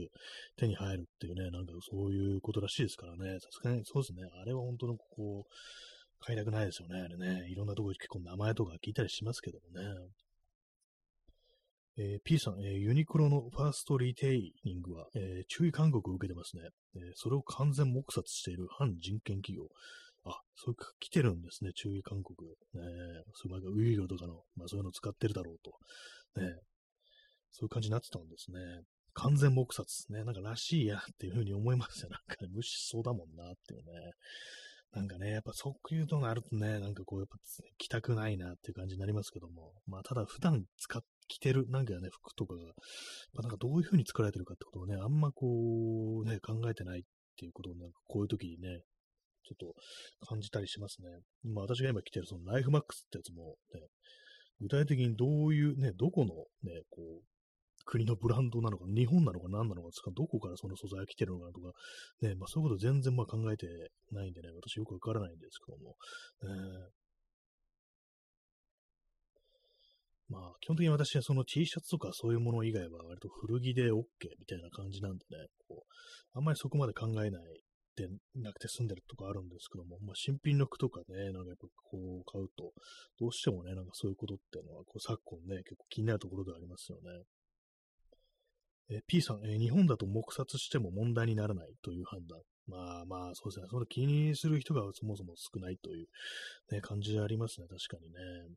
Speaker 1: 手に入るっていうね、なんかそういうことらしいですからね、さすがにそうですね、あれは本当のこう、買いたくないですよね、あれね。いろんなとこで結構名前とか聞いたりしますけどもね。えー、P さん、えー、ユニクロのファーストリテイリングは、えー、注意勧告を受けてますね、えそれを完全黙殺している反人権企業。あ、そうか、来てるんですね、注意勧告。ねそういう、ウイグルとかの、まあそういうの使ってるだろうと。ねそういう感じになってたんですね。完全黙殺。ね、なんからしいやっていうふうに思いますよ。なんかね、無視しそうだもんなっていうね。なんかね、やっぱそういうのがあるとね、なんかこう、やっぱ着たくないなっていう感じになりますけども、まあただ普段使っ着てるなんかね、服とかが、まあ、なんかどういう風に作られてるかってことをね、あんまこう、ね、考えてないっていうことをなんかこういう時にね、ちょっと感じたりしますね。まあ私が今着てるそのライフマックスってやつもね、具体的にどういうね、どこのね、こう、国のブランドなのか、日本なのか何なのか、どこからその素材が来てるのかとか、ね、まあそういうこと全然まあ考えてないんでね、私よくわからないんですけども、えー、まあ、基本的に私はその T シャツとかそういうもの以外は割と古着で OK みたいな感じなんでね、こうあんまりそこまで考えないってなくて済んでるとかあるんですけども、まあ、新品の服とかね、なんかやっぱこう買うと、どうしてもね、なんかそういうことっていうのは、こう昨今ね、結構気になるところではありますよね。え P さん、え日本だと黙殺しても問題にならないという判断。まあまあ、そうですね。その気にする人がそもそも少ないという、ね、感じでありますね。確かにね。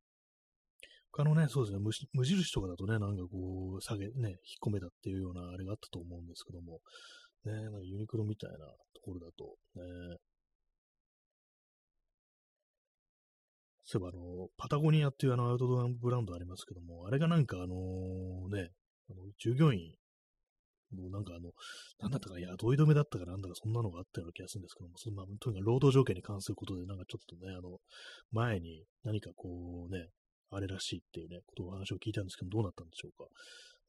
Speaker 1: 他のね、そうですね無、無印とかだとね、なんかこう、下げ、ね、引っ込めたっていうようなあれがあったと思うんですけども、ね、なんかユニクロみたいなところだと、ね、そういえばあの、パタゴニアっていうあのアウトドアブランドありますけども、あれがなんかあのね、あの従業員もうなんかあの、なんだったか雇い止めだったかなんだかそんなのがあったような気がするんですけども、そんな、とにかく労働条件に関することでなんかちょっとね、あの、前に何かこうね、あれらしいっていうね、ことをお話を聞いたんですけど、どうなったんでしょうか。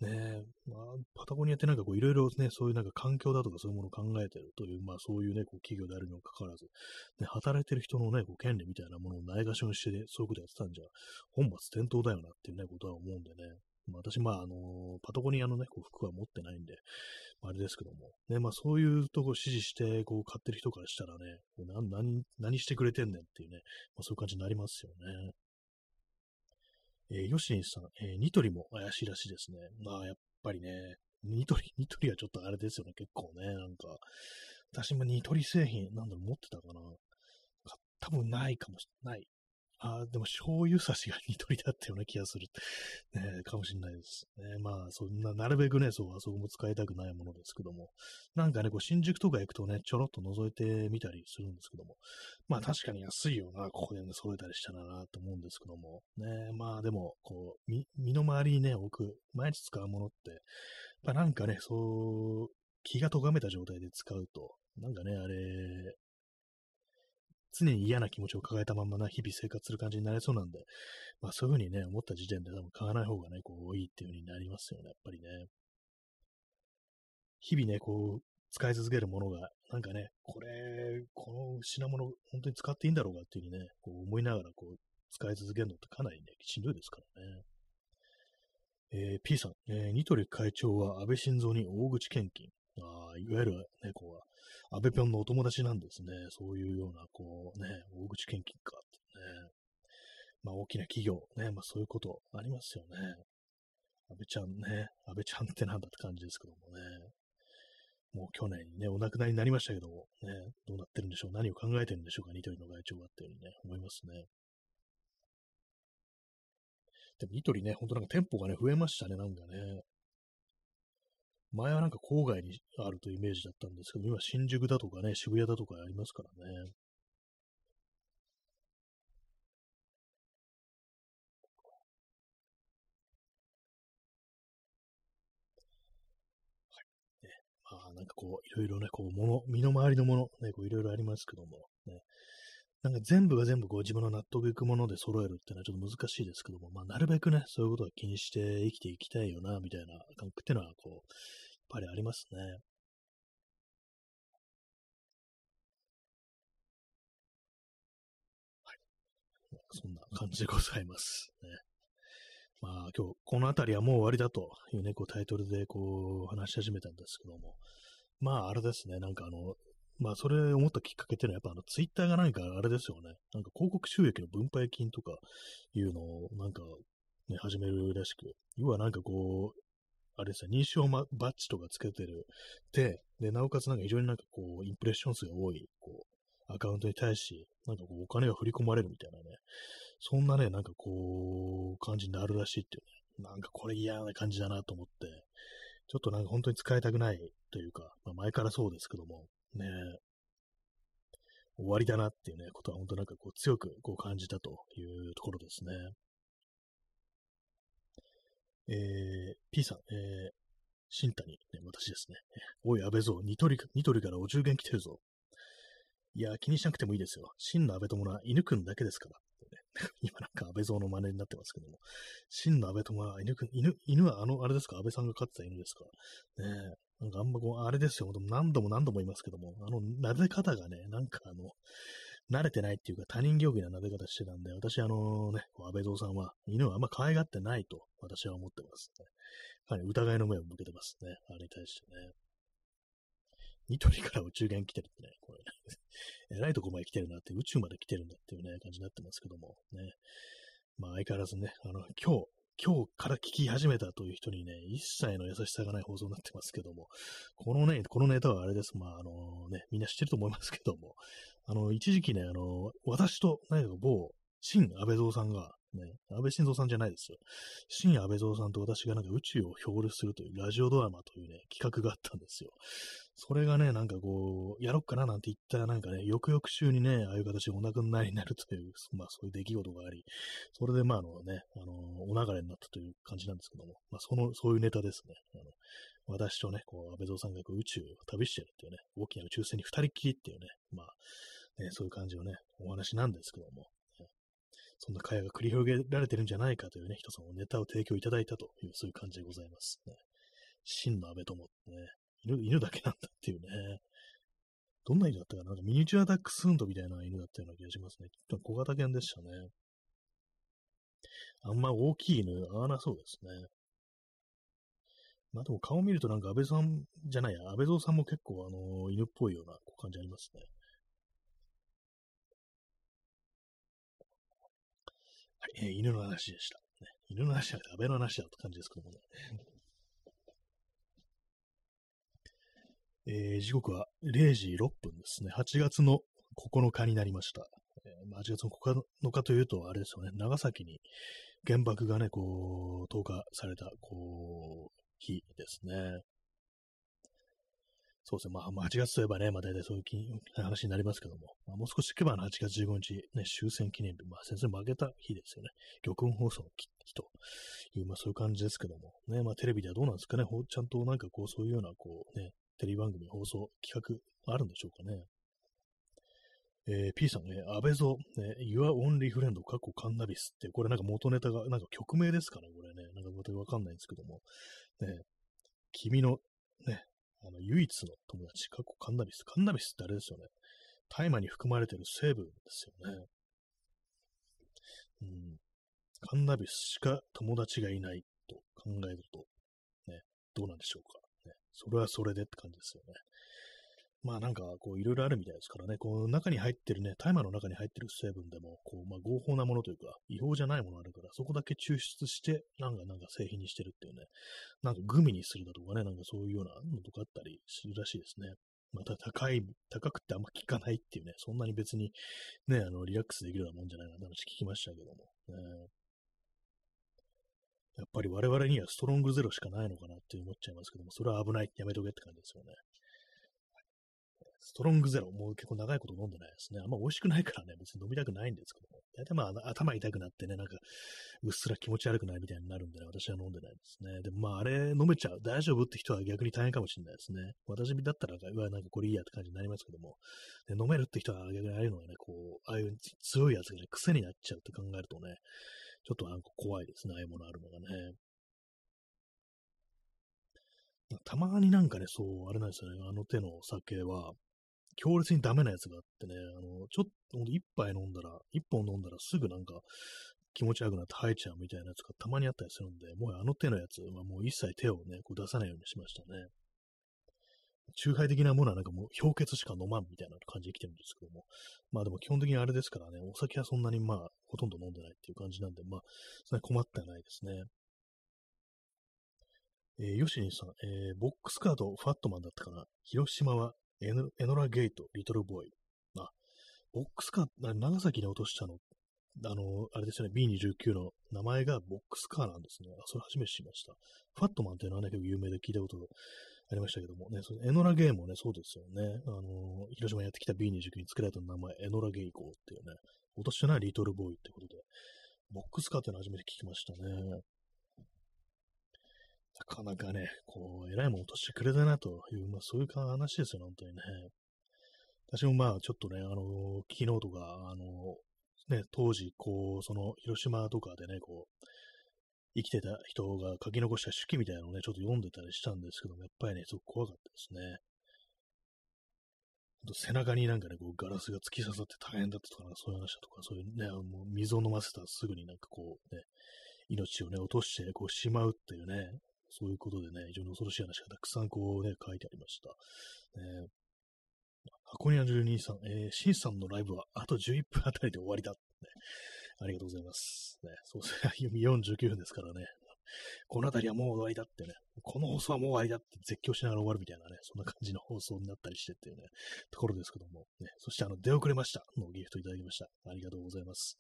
Speaker 1: ねまあ、パタゴニアってなんかこういろいろね、そういうなんか環境だとかそういうものを考えてるという、まあそういうね、こう企業であるにもかかわらず、ね、働いてる人のね、こう権利みたいなものをないがしろにして、ね、そういうことやってたんじゃ、本末転倒だよなっていうね、ことは思うんでね。まあ、私、まあ、あの、パタゴニアのね、こう服は持ってないんで、まあ、あれですけども、ね、まあそういうとこ指示して、こう買ってる人からしたらね、何、何、何してくれてんねんっていうね、まあそういう感じになりますよね。えー、ヨシンさん、えー、ニトリも怪しいらしいですね。まあ、やっぱりね、ニトリ、ニトリはちょっとあれですよね、結構ね、なんか、私もニトリ製品、なんだろう、持ってたかな。多分ないかもしれない。ああでも醤油差しがニトリだったような気がする。ね、かもしれないですね。まあ、そんな、なるべくね、そう、あそこも使いたくないものですけども。なんかね、こう、新宿とか行くとね、ちょろっと覗いてみたりするんですけども。まあ、確かに安いよな、ここでね、揃えたりしたらな、と思うんですけども。ね、まあ、でも、こう、身の回りにね、置く、毎日使うものって、まあ、なんかね、そう、気が咎めた状態で使うと、なんかね、あれ、常に嫌な気持ちを抱えたままな日々生活する感じになりそうなんで、まあそういうふうにね、思った時点で多分買わない方がね、こう、いいっていうふうになりますよね、やっぱりね。日々ね、こう、使い続けるものが、なんかね、これ、この品物、本当に使っていいんだろうかっていうふうにね、こう思いながら、こう、使い続けるのってかなりね、しんどいですからね。えー、P さん、えー、ニトリ会長は安倍晋三に大口献金。あいわゆるね、こう、安倍ぴょんのお友達なんですね。そういうような、こうね、大口献金かね。まあ大きな企業、ね、まあそういうことありますよね。安倍ちゃんね、安倍ちゃんってなんだって感じですけどもね。もう去年ね、お亡くなりになりましたけども、ね、どうなってるんでしょう、何を考えてるんでしょうか、ニトリの会長はっていうふうにね、思いますね。でもニトリね、ほんとなんか店舗がね、増えましたね、なんかね。前はなんか郊外にあるというイメージだったんですけど、今新宿だとかね、渋谷だとかありますからね。はい。ね、まあなんかこう、いろいろね、こう、もの、身の回りのもの、ね、こういろいろありますけども、ね。なんか全部が全部こう自分の納得いくもので揃えるっていうのはちょっと難しいですけども、まあなるべくね、そういうことは気にして生きていきたいよな、みたいな感覚っていうのは、こう、やっぱりありますね。はい。そんな感じでございます。ね。まあ今日この辺りはもう終わりだというね、こうタイトルでこう話し始めたんですけども、まああれですね、なんかあの、まあ、それ思ったきっかけっていうのは、やっぱあの、ツイッターが何かあれですよね。なんか広告収益の分配金とかいうのを、なんか、ね、始めるらしく。要はなんかこう、あれですよ、認証バッジとかつけてる。で、で、なおかつなんか非常になんかこう、インプレッション数が多い、こう、アカウントに対し、なんかこう、お金が振り込まれるみたいなね。そんなね、なんかこう、感じになるらしいっていうね。なんかこれ嫌な感じだなと思って、ちょっとなんか本当に使いたくないというか、まあ前からそうですけども、ね、終わりだなっていうね、ことは本当なんかこう強くこう感じたというところですね。えー、P さん、えー、新谷、ね、私ですね。おい、安倍蔵、ニトリ、ニトリからお中元来てるぞ。いや、気にしなくてもいいですよ。真の安倍友は犬くんだけですから。今なんか安倍蔵の真似になってますけども。真の安倍友は犬くん、犬、犬はあの、あれですか安倍さんが飼ってた犬ですかねえなんかあんまこう、あれですよ。何度も何度も言いますけども、あの、撫で方がね、なんかあの、慣れてないっていうか他人行儀な撫で方してたんで、私あのね、安倍蔵さんは犬はあんま可愛がってないと私は思ってますね。かなり疑いの目を向けてますね。あれに対してね。ニトリから宇宙元来てるってね、これ、えらいとこまで来てるなって、宇宙まで来てるんだっていうね、感じになってますけども、ね。まあ相変わらずね、あの、今日、今日から聞き始めたという人にね、一切の優しさがない放送になってますけども、このね、このネタはあれです。まあ、あのね、みんな知ってると思いますけども、あの、一時期ね、あの、私と、何か某、新安倍蔵さんが、ね、安倍晋三さんじゃないですよ。新安倍蔵さんと私がなんか宇宙を表現するというラジオドラマというね、企画があったんですよ。それがね、なんかこう、やろっかななんて言ったらなんかね、翌々週にね、ああいう形でお亡くなりになるという、まあそういう出来事があり、それでまああのね、あの、お流れになったという感じなんですけども、まあその、そういうネタですね。あの私とね、こう、安倍蔵さんがこう宇宙を旅してるっていうね、大きな宇宙船に二人っきりっていうね、まあ、ね、そういう感じのね、お話なんですけども、そんな会話が繰り広げられてるんじゃないかというね、一つのネタを提供いただいたという、そういう感じでございます、ね。真の安倍友ってね、犬、犬だけなんだっていうね。どんな犬だったかな？なんかミニチュアダックスフンドみたいな犬だったような気がしますね。小型犬でしたね。あんま大きい犬合わなそうですね。まあでも顔見るとなんか安倍さんじゃないや、安倍蔵さんも結構あの、犬っぽいような感じありますね。はい、えー、犬の話でした。ね、犬の話じゃなくて安倍の話だって感じですけどもね。えー、時刻は0時6分ですね。8月の9日になりました。えー、8月の9日というと、あれですよね、長崎に原爆がね、こう、投下された、こう、日ですね。そうですね。まあ、8月といえばね、まあ大体そういう話になりますけども、まあ、もう少し行けば8月15日、ね、終戦記念日、まあ先生負けた日ですよね。玉音放送の日という、まあそういう感じですけども、ね、まあテレビではどうなんですかね。ちゃんとなんかこう、そういうような、こうね、テレビ番組、放送、企画あるんでしょうかね。えー、P さんね、安倍蔵、ね、Your Only Friend、過去カンナビスって、これなんか元ネタが、なんか曲名ですかね、これね。なんかまたわかんないんですけども。ね、君の、ね、あの、唯一の友達、過去カンナビス。カンナビスってあれですよね。大麻に含まれてる成分ですよね。うん。カンナビスしか友達がいないと考えると、ね、どうなんでしょうか。ね、それはそれでって感じですよね。まあなんかこういろいろあるみたいですからね、この中に入ってるね、大麻の中に入ってる成分でも、こう、まあ合法なものというか、違法じゃないものあるから、そこだけ抽出して、なんかなんか製品にしてるっていうね、なんかグミにするだとかね、なんかそういうようなのとかあったりするらしいですね。また高い、高くってあんま効かないっていうね、そんなに別にね、あの、リラックスできるようなもんじゃないなって話聞きましたけども、ね。やっぱり我々にはストロングゼロしかないのかなって思っちゃいますけども、それは危ない、やめとけって感じですよね。ストロングゼロ、もう結構長いこと飲んでないですね。あんま美味しくないからね、別に飲みたくないんですけども。大体まあ頭痛くなってね、なんかうっすら気持ち悪くないみたいになるんでね、私は飲んでないですね。でもまああれ飲めちゃう、大丈夫って人は逆に大変かもしれないですね。私だったら、うわ、なんかこれいいやって感じになりますけども、で飲めるって人は逆にああいうのがね、こう、ああいう強いやつがね、癖になっちゃうって考えるとね、ちょっとなんか怖いですね、ああいうものあるのがね。たまになんかね、そう、あれなんですよね、あの手の酒は、強烈にダメなやつがあってね、あの、ちょっと、一杯飲んだら、一本飲んだらすぐなんか気持ち悪くなって吐いちゃうみたいなやつがたまにあったりするんで、もうあの手のやつはもう一切手をね、こう出さないようにしましたね。中杯的なものはなんかもう氷結しか飲まんみたいな感じで来てるんですけども。まあでも基本的にあれですからね、お酒はそんなにまあほとんど飲んでないっていう感じなんで、まあ、そんなに困ってはないですね。えー、ヨシニさん、えー、ボックスカードファットマンだったかな？広島はエノエノラゲート、リトルボーイ。あ、ボックスカー、長崎に落としたの、あの、あれですよね、B29 の名前がボックスカーなんですね。あ、それ初めて知りました。ファットマンっていうのはね、結構有名で聞いたことありましたけどもね、そのエノラゲーもね、そうですよね。あの、広島にやってきた B29 に作られた名前、エノラゲイコーっていうね、落としたのはリトルボーイってことで、ボックスカーっていうの初めて聞きましたね。なかなかね、こう、偉いもん落としてくれたなという、まあそういう話ですよ、本当にね。私もまあちょっとね、あの、昨日とか、あの、ね、当時、こう、その、広島とかでね、こう、生きてた人が書き残した手記みたいなのをね、ちょっと読んでたりしたんですけども、やっぱりね、すごく怖かったですね。と背中になんかね、こうガラスが突き刺さって大変だったとか、そういう話だとか、そういうね、もう水を飲ませたらすぐになんかこうね、命をね、落として、こうしまうっていうね、そういうことでね、非常に恐ろしい話がたくさんこうね、書いてありました。ね、箱庭12さん、えー、シンさんのライブはあと11分あたりで終わりだ、ね。ありがとうございます。ね、そうですね、49分ですからね。この辺りはもう終わりだってね、この放送はもう終わりだって絶叫しながら終わるみたいなね、そんな感じの放送になったりしてっていうね、ところですけども、ね、そしてあの、出遅れましたのギフトいただきました。ありがとうございます。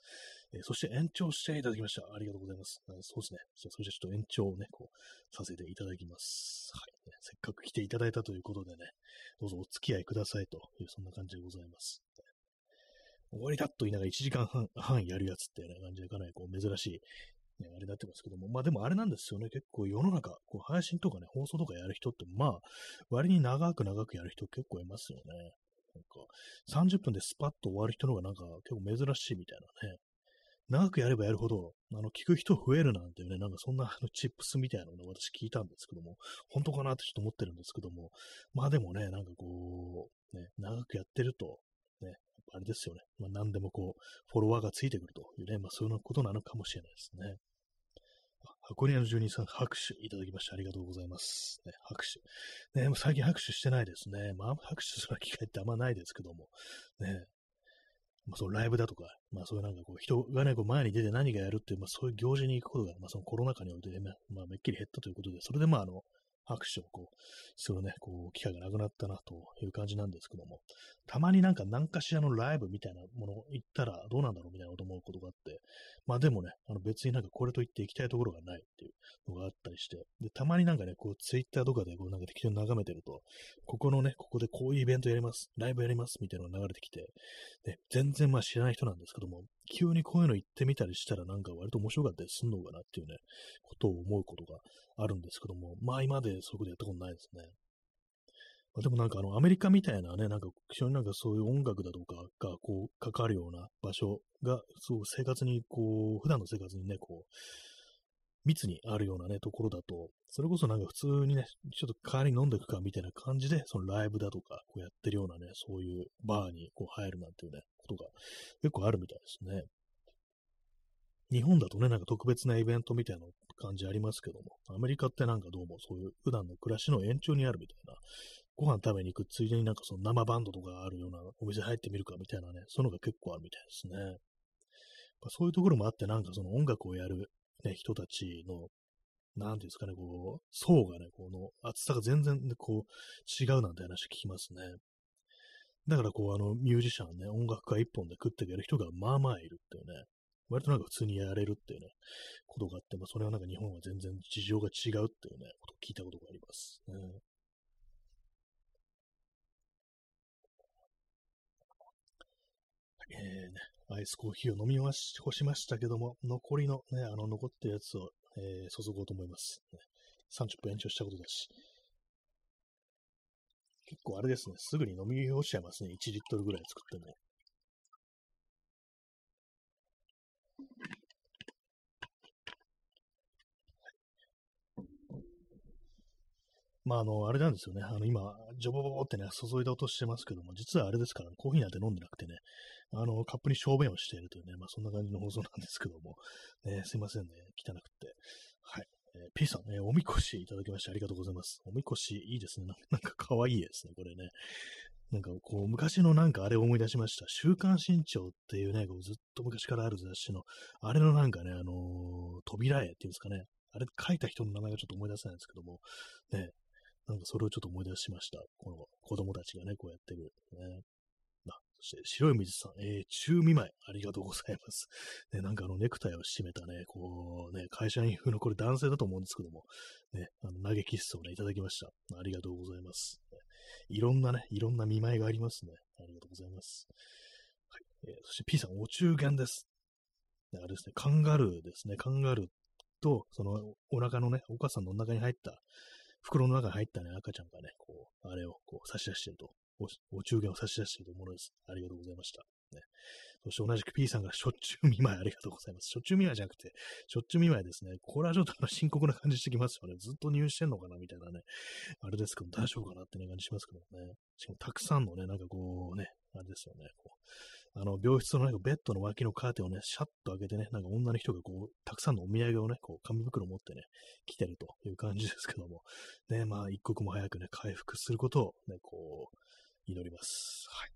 Speaker 1: えー、そして延長していただきました。ありがとうございます。そうですね。じゃそれじゃちょっと延長をね、こう、させていただきます。はい、ね。せっかく来ていただいたということでね、どうぞお付き合いくださいという、そんな感じでございます。終わりだと言いながら1時間半やるやつっていう、感じでかなりこう珍しいね、あれになってますけども、まあでもあれなんですよね、結構世の中、こう配信とかね、放送とかやる人って、まあ、割に長く長くやる人結構いますよね。なんか、30分でスパッと終わる人の方がなんか結構珍しいみたいなね。長くやればやるほど、あの、聞く人増えるなんていうね、なんかそんなあのチップスみたいなのを、私聞いたんですけども、本当かなってちょっと思ってるんですけども、まあでもね、なんかこう、ね、長くやってると、ね、あれですよね、まあ何でもこう、フォロワーがついてくるというね、まあそういうことなのかもしれないですね。箱庭の住人さん、拍手いただきましてありがとうございます。ね、拍手。ね、もう最近拍手してないですね。まあ、拍手する機会ってあんまないですけども。ね、まあ、そのライブだとか、まあそういうなんかこう人がね、こう前に出て何がやるっていう、まあそういう行事に行くことが、まあそのコロナ禍においてね、まあめっきり減ったということで、それでまああの、拍手をこう、するね、こう、機会がなくなったなという感じなんですけども、たまになんか何かしらのライブみたいなもの行ったらどうなんだろうみたいなこと思うことがあって、まあでもね、あの別になんかこれといって行きたいところがないっていう。のがあったりして、で、たまになんかね、こう、ツイッターとかでこう、なんか適当に眺めてると、ここのね、ここでこういうイベントやります、ライブやりますみたいなのが流れてきて、で、全然まあ知らない人なんですけども、急にこういうの言ってみたりしたらなんか割と面白かったりすんのかなっていうね、ことを思うことがあるんですけども、まあ今までそういうことやったことないですね。まあ、でもなんかあのアメリカみたいなね、なんか非常になんかそういう音楽だとかがこうかかるような場所が、そう生活にこう、普段の生活にね、こう、密にあるようなね、ところだと、それこそなんか普通にね、ちょっと代わりに飲んでいくかみたいな感じで、そのライブだとか、こうやってるようなね、そういうバーにこう入るなんていうね、ことが結構あるみたいですね。日本だとね、なんか特別なイベントみたいな感じありますけども、アメリカってなんかどうもそういう普段の暮らしの延長にあるみたいな、ご飯食べに行くついでになんかその生バンドとかあるようなお店入ってみるかみたいなね、そういうのが結構あるみたいですね。そういうところもあって、なんかその音楽をやる、ね、人たちの、なんていうんですかね、こう、層がね、この厚さが全然、ね、こう、違うなんて話聞きますね。だからこう、あの、ミュージシャンね、音楽家一本で食っていける人がまあまあいるっていうね、割となんか普通にやれるっていうね、ことがあって、まあそれはなんか日本は全然事情が違うっていうね、ことを聞いたことがあります。ね、えーね、アイスコーヒーを飲みまし、干しましたけども、残りのね、あの残ったやつを、えー、注ごうと思います、30分延長したことだし。結構あれですね、すぐに飲み干しちゃいますね。1リットルぐらい作っても。まあ、あの、あれなんですよね。あの、今、ジョボボボってね、注いだ音してますけども、実はあれですから、コーヒーなんて飲んでなくてね、あの、カップに小便をしているというね、まあ、そんな感じの放送なんですけども、ね、すいませんね、汚くって。はい。えー、P さん、えー、おみこしいただきましてありがとうございます。おみこしいいですね。なんか可愛いですね、これね。なんかこう、昔のなんかあれを思い出しました。週刊新潮っていうね、こうずっと昔からある雑誌の、あれのなんかね、あのー、扉絵っていうんですかね。あれ書いた人の名前がちょっと思い出せないんですけども、ね、なんかそれをちょっと思い出しました。この子供たちがね、こうやってる。ね。そして白い水さん、えー、中見舞い、ありがとうございます。ね、なんかあのネクタイを締めたね、こうね、会社員風のこれ男性だと思うんですけども、ね、あの投げキッスをね、いただきました。ありがとうございます。ね、いろんなね、いろんな見舞いがありますね。ありがとうございます。はい。えー、そして P さん、お中元です。あれですね、カンガルーですね。カンガルーと、そのお腹のね、お母さんのお腹に入った袋の中に入ったね、赤ちゃんがね、こう、あれをこう差し出してると、おお中元を差し出しているものです。ありがとうございました。ね、そして同じく P さんがしょっちゅう見舞いありがとうございます。しょっちゅう見舞いじゃなくて、しょっちゅう見舞いですね。これはちょっと深刻な感じしてきますよね。ずっと入院してんのかなみたいなね。あれですけど、大丈夫かなってね、感じしますけどね。しかもたくさんのね、なんかこうね、あれですよね。こうあの、病室のなんかベッドの脇のカーテンをね、シャッと開けてね、なんか女の人がこう、たくさんのお土産をね、こう、紙袋持ってね、来てるという感じですけども、ね、まあ、一刻も早くね、回復することをね、こう、祈ります。はい。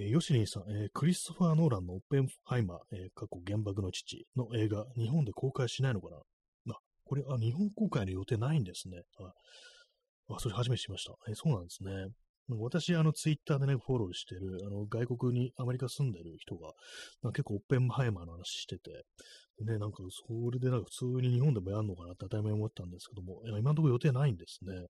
Speaker 1: えー、ヨシリンさん、えー、クリストファー・ノーランのオッペンハイマー、えー、過去原爆の父の映画、日本で公開しないのかな？あ、これ、あ、日本公開の予定ないんですね。あ、あそれ初めて知りました。えー、そうなんですね。私、あの、ツイッターでね、フォローしてる、あの、外国に、アメリカ住んでる人が、結構、オッペンハイマーの話してて、ね、なんか、それでなんか普通に日本でもやるのかなって当たり前思ったんですけども、今のところ予定ないんですね。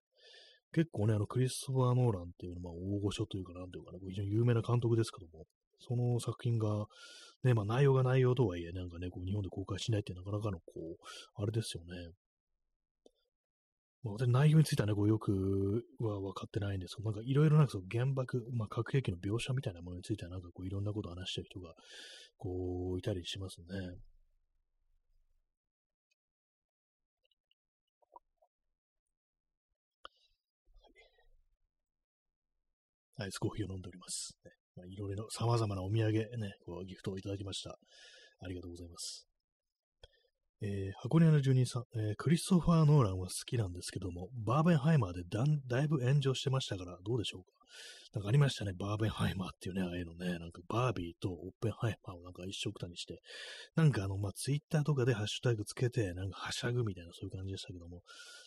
Speaker 1: 結構ね、あの、クリストファー・ノーランっていうのは、大御所というか、なんていうかね、非常に有名な監督ですけども、その作品が、ね、まあ内容が内容とはいえ、なんかね、こう日本で公開しないってなかなかの、こう、あれですよね。内容についてはね、こうよくは分かってないんですけど、なんかいろいろなんかその原爆、まあ、核兵器の描写みたいなものについてはなんかいろんなことを話してる人がこういたりしますね。アイスコーヒーを飲んでおります。いろいろ様々なお土産ね、こうギフトをいただきました。ありがとうございます。えー、箱根の住人さん、えー、クリストファー・ノーランは好きなんですけども、バーベンハイマーでだだいぶ炎上してましたから、どうでしょうか？なんかありましたね、バーベンハイマーっていうね、ああいうのね、なんかバービーとオッペンハイマーをなんか一緒くたにして、なんかあの、まあ、ツイッターとかでハッシュタグつけて、なんかはしゃぐみたいなそういう感じでしたけども、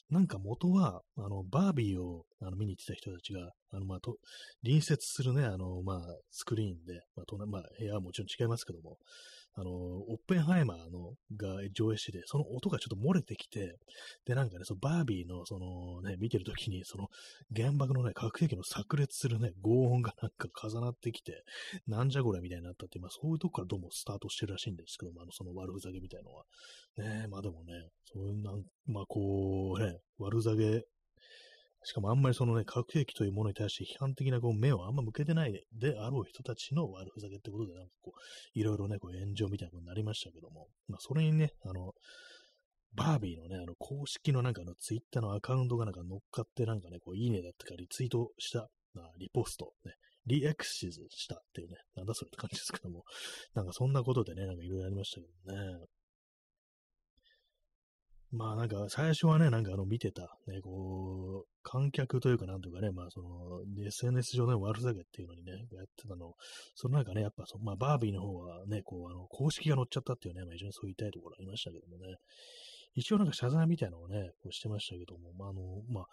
Speaker 1: なんか元は、あの、バービーをあの見に行ってた人たちが、あの、まあ、と、隣接するね、あの、まあ、スクリーンで、まあ、まあ、部屋はもちろん違いますけども、あの、オッペンハイマーのが上映してて、その音がちょっと漏れてきて、で、なんかね、そのバービーの、そのね、見てるときに、その原爆のね、核兵器の炸裂するね、轟音がなんか重なってきて、なんじゃこれみたいになったって、まあそういうとこからどうもスタートしてるらしいんですけども、あの、その悪ふざけみたいのは。ねまあでもね、そういうなん、まあこうね、悪ふざげしかもあんまりそのね、核兵器というものに対して批判的なこう目をあんま向けてないであろう人たちの悪ふざけってことで、なんかこう、いろいろね、こう炎上みたいなことになりましたけども、まあそれにね、あの、バービーのね、あの公式のなんかのツイッターのアカウントがなんか乗っかってなんかね、こういいねだったかリツイートした、まあ、リポスト、ね、リエクシズしたっていうね、なんだそれって感じですけども、なんかそんなことでね、なんかいろいろありましたけどね。まあなんか最初はね、なんかあの見てた、ね、こう、観客というかなんというかね、まあその、SNS 上の悪ふざけっていうのにね、やってたの、そのなんかね、やっぱそ、まあバービーの方はね、こう、あの、公式が乗っちゃったっていうね、まあ非常にそう言いたいところありましたけどもね、一応なんか謝罪みたいなのをね、こうしてましたけども、まああの、まあ、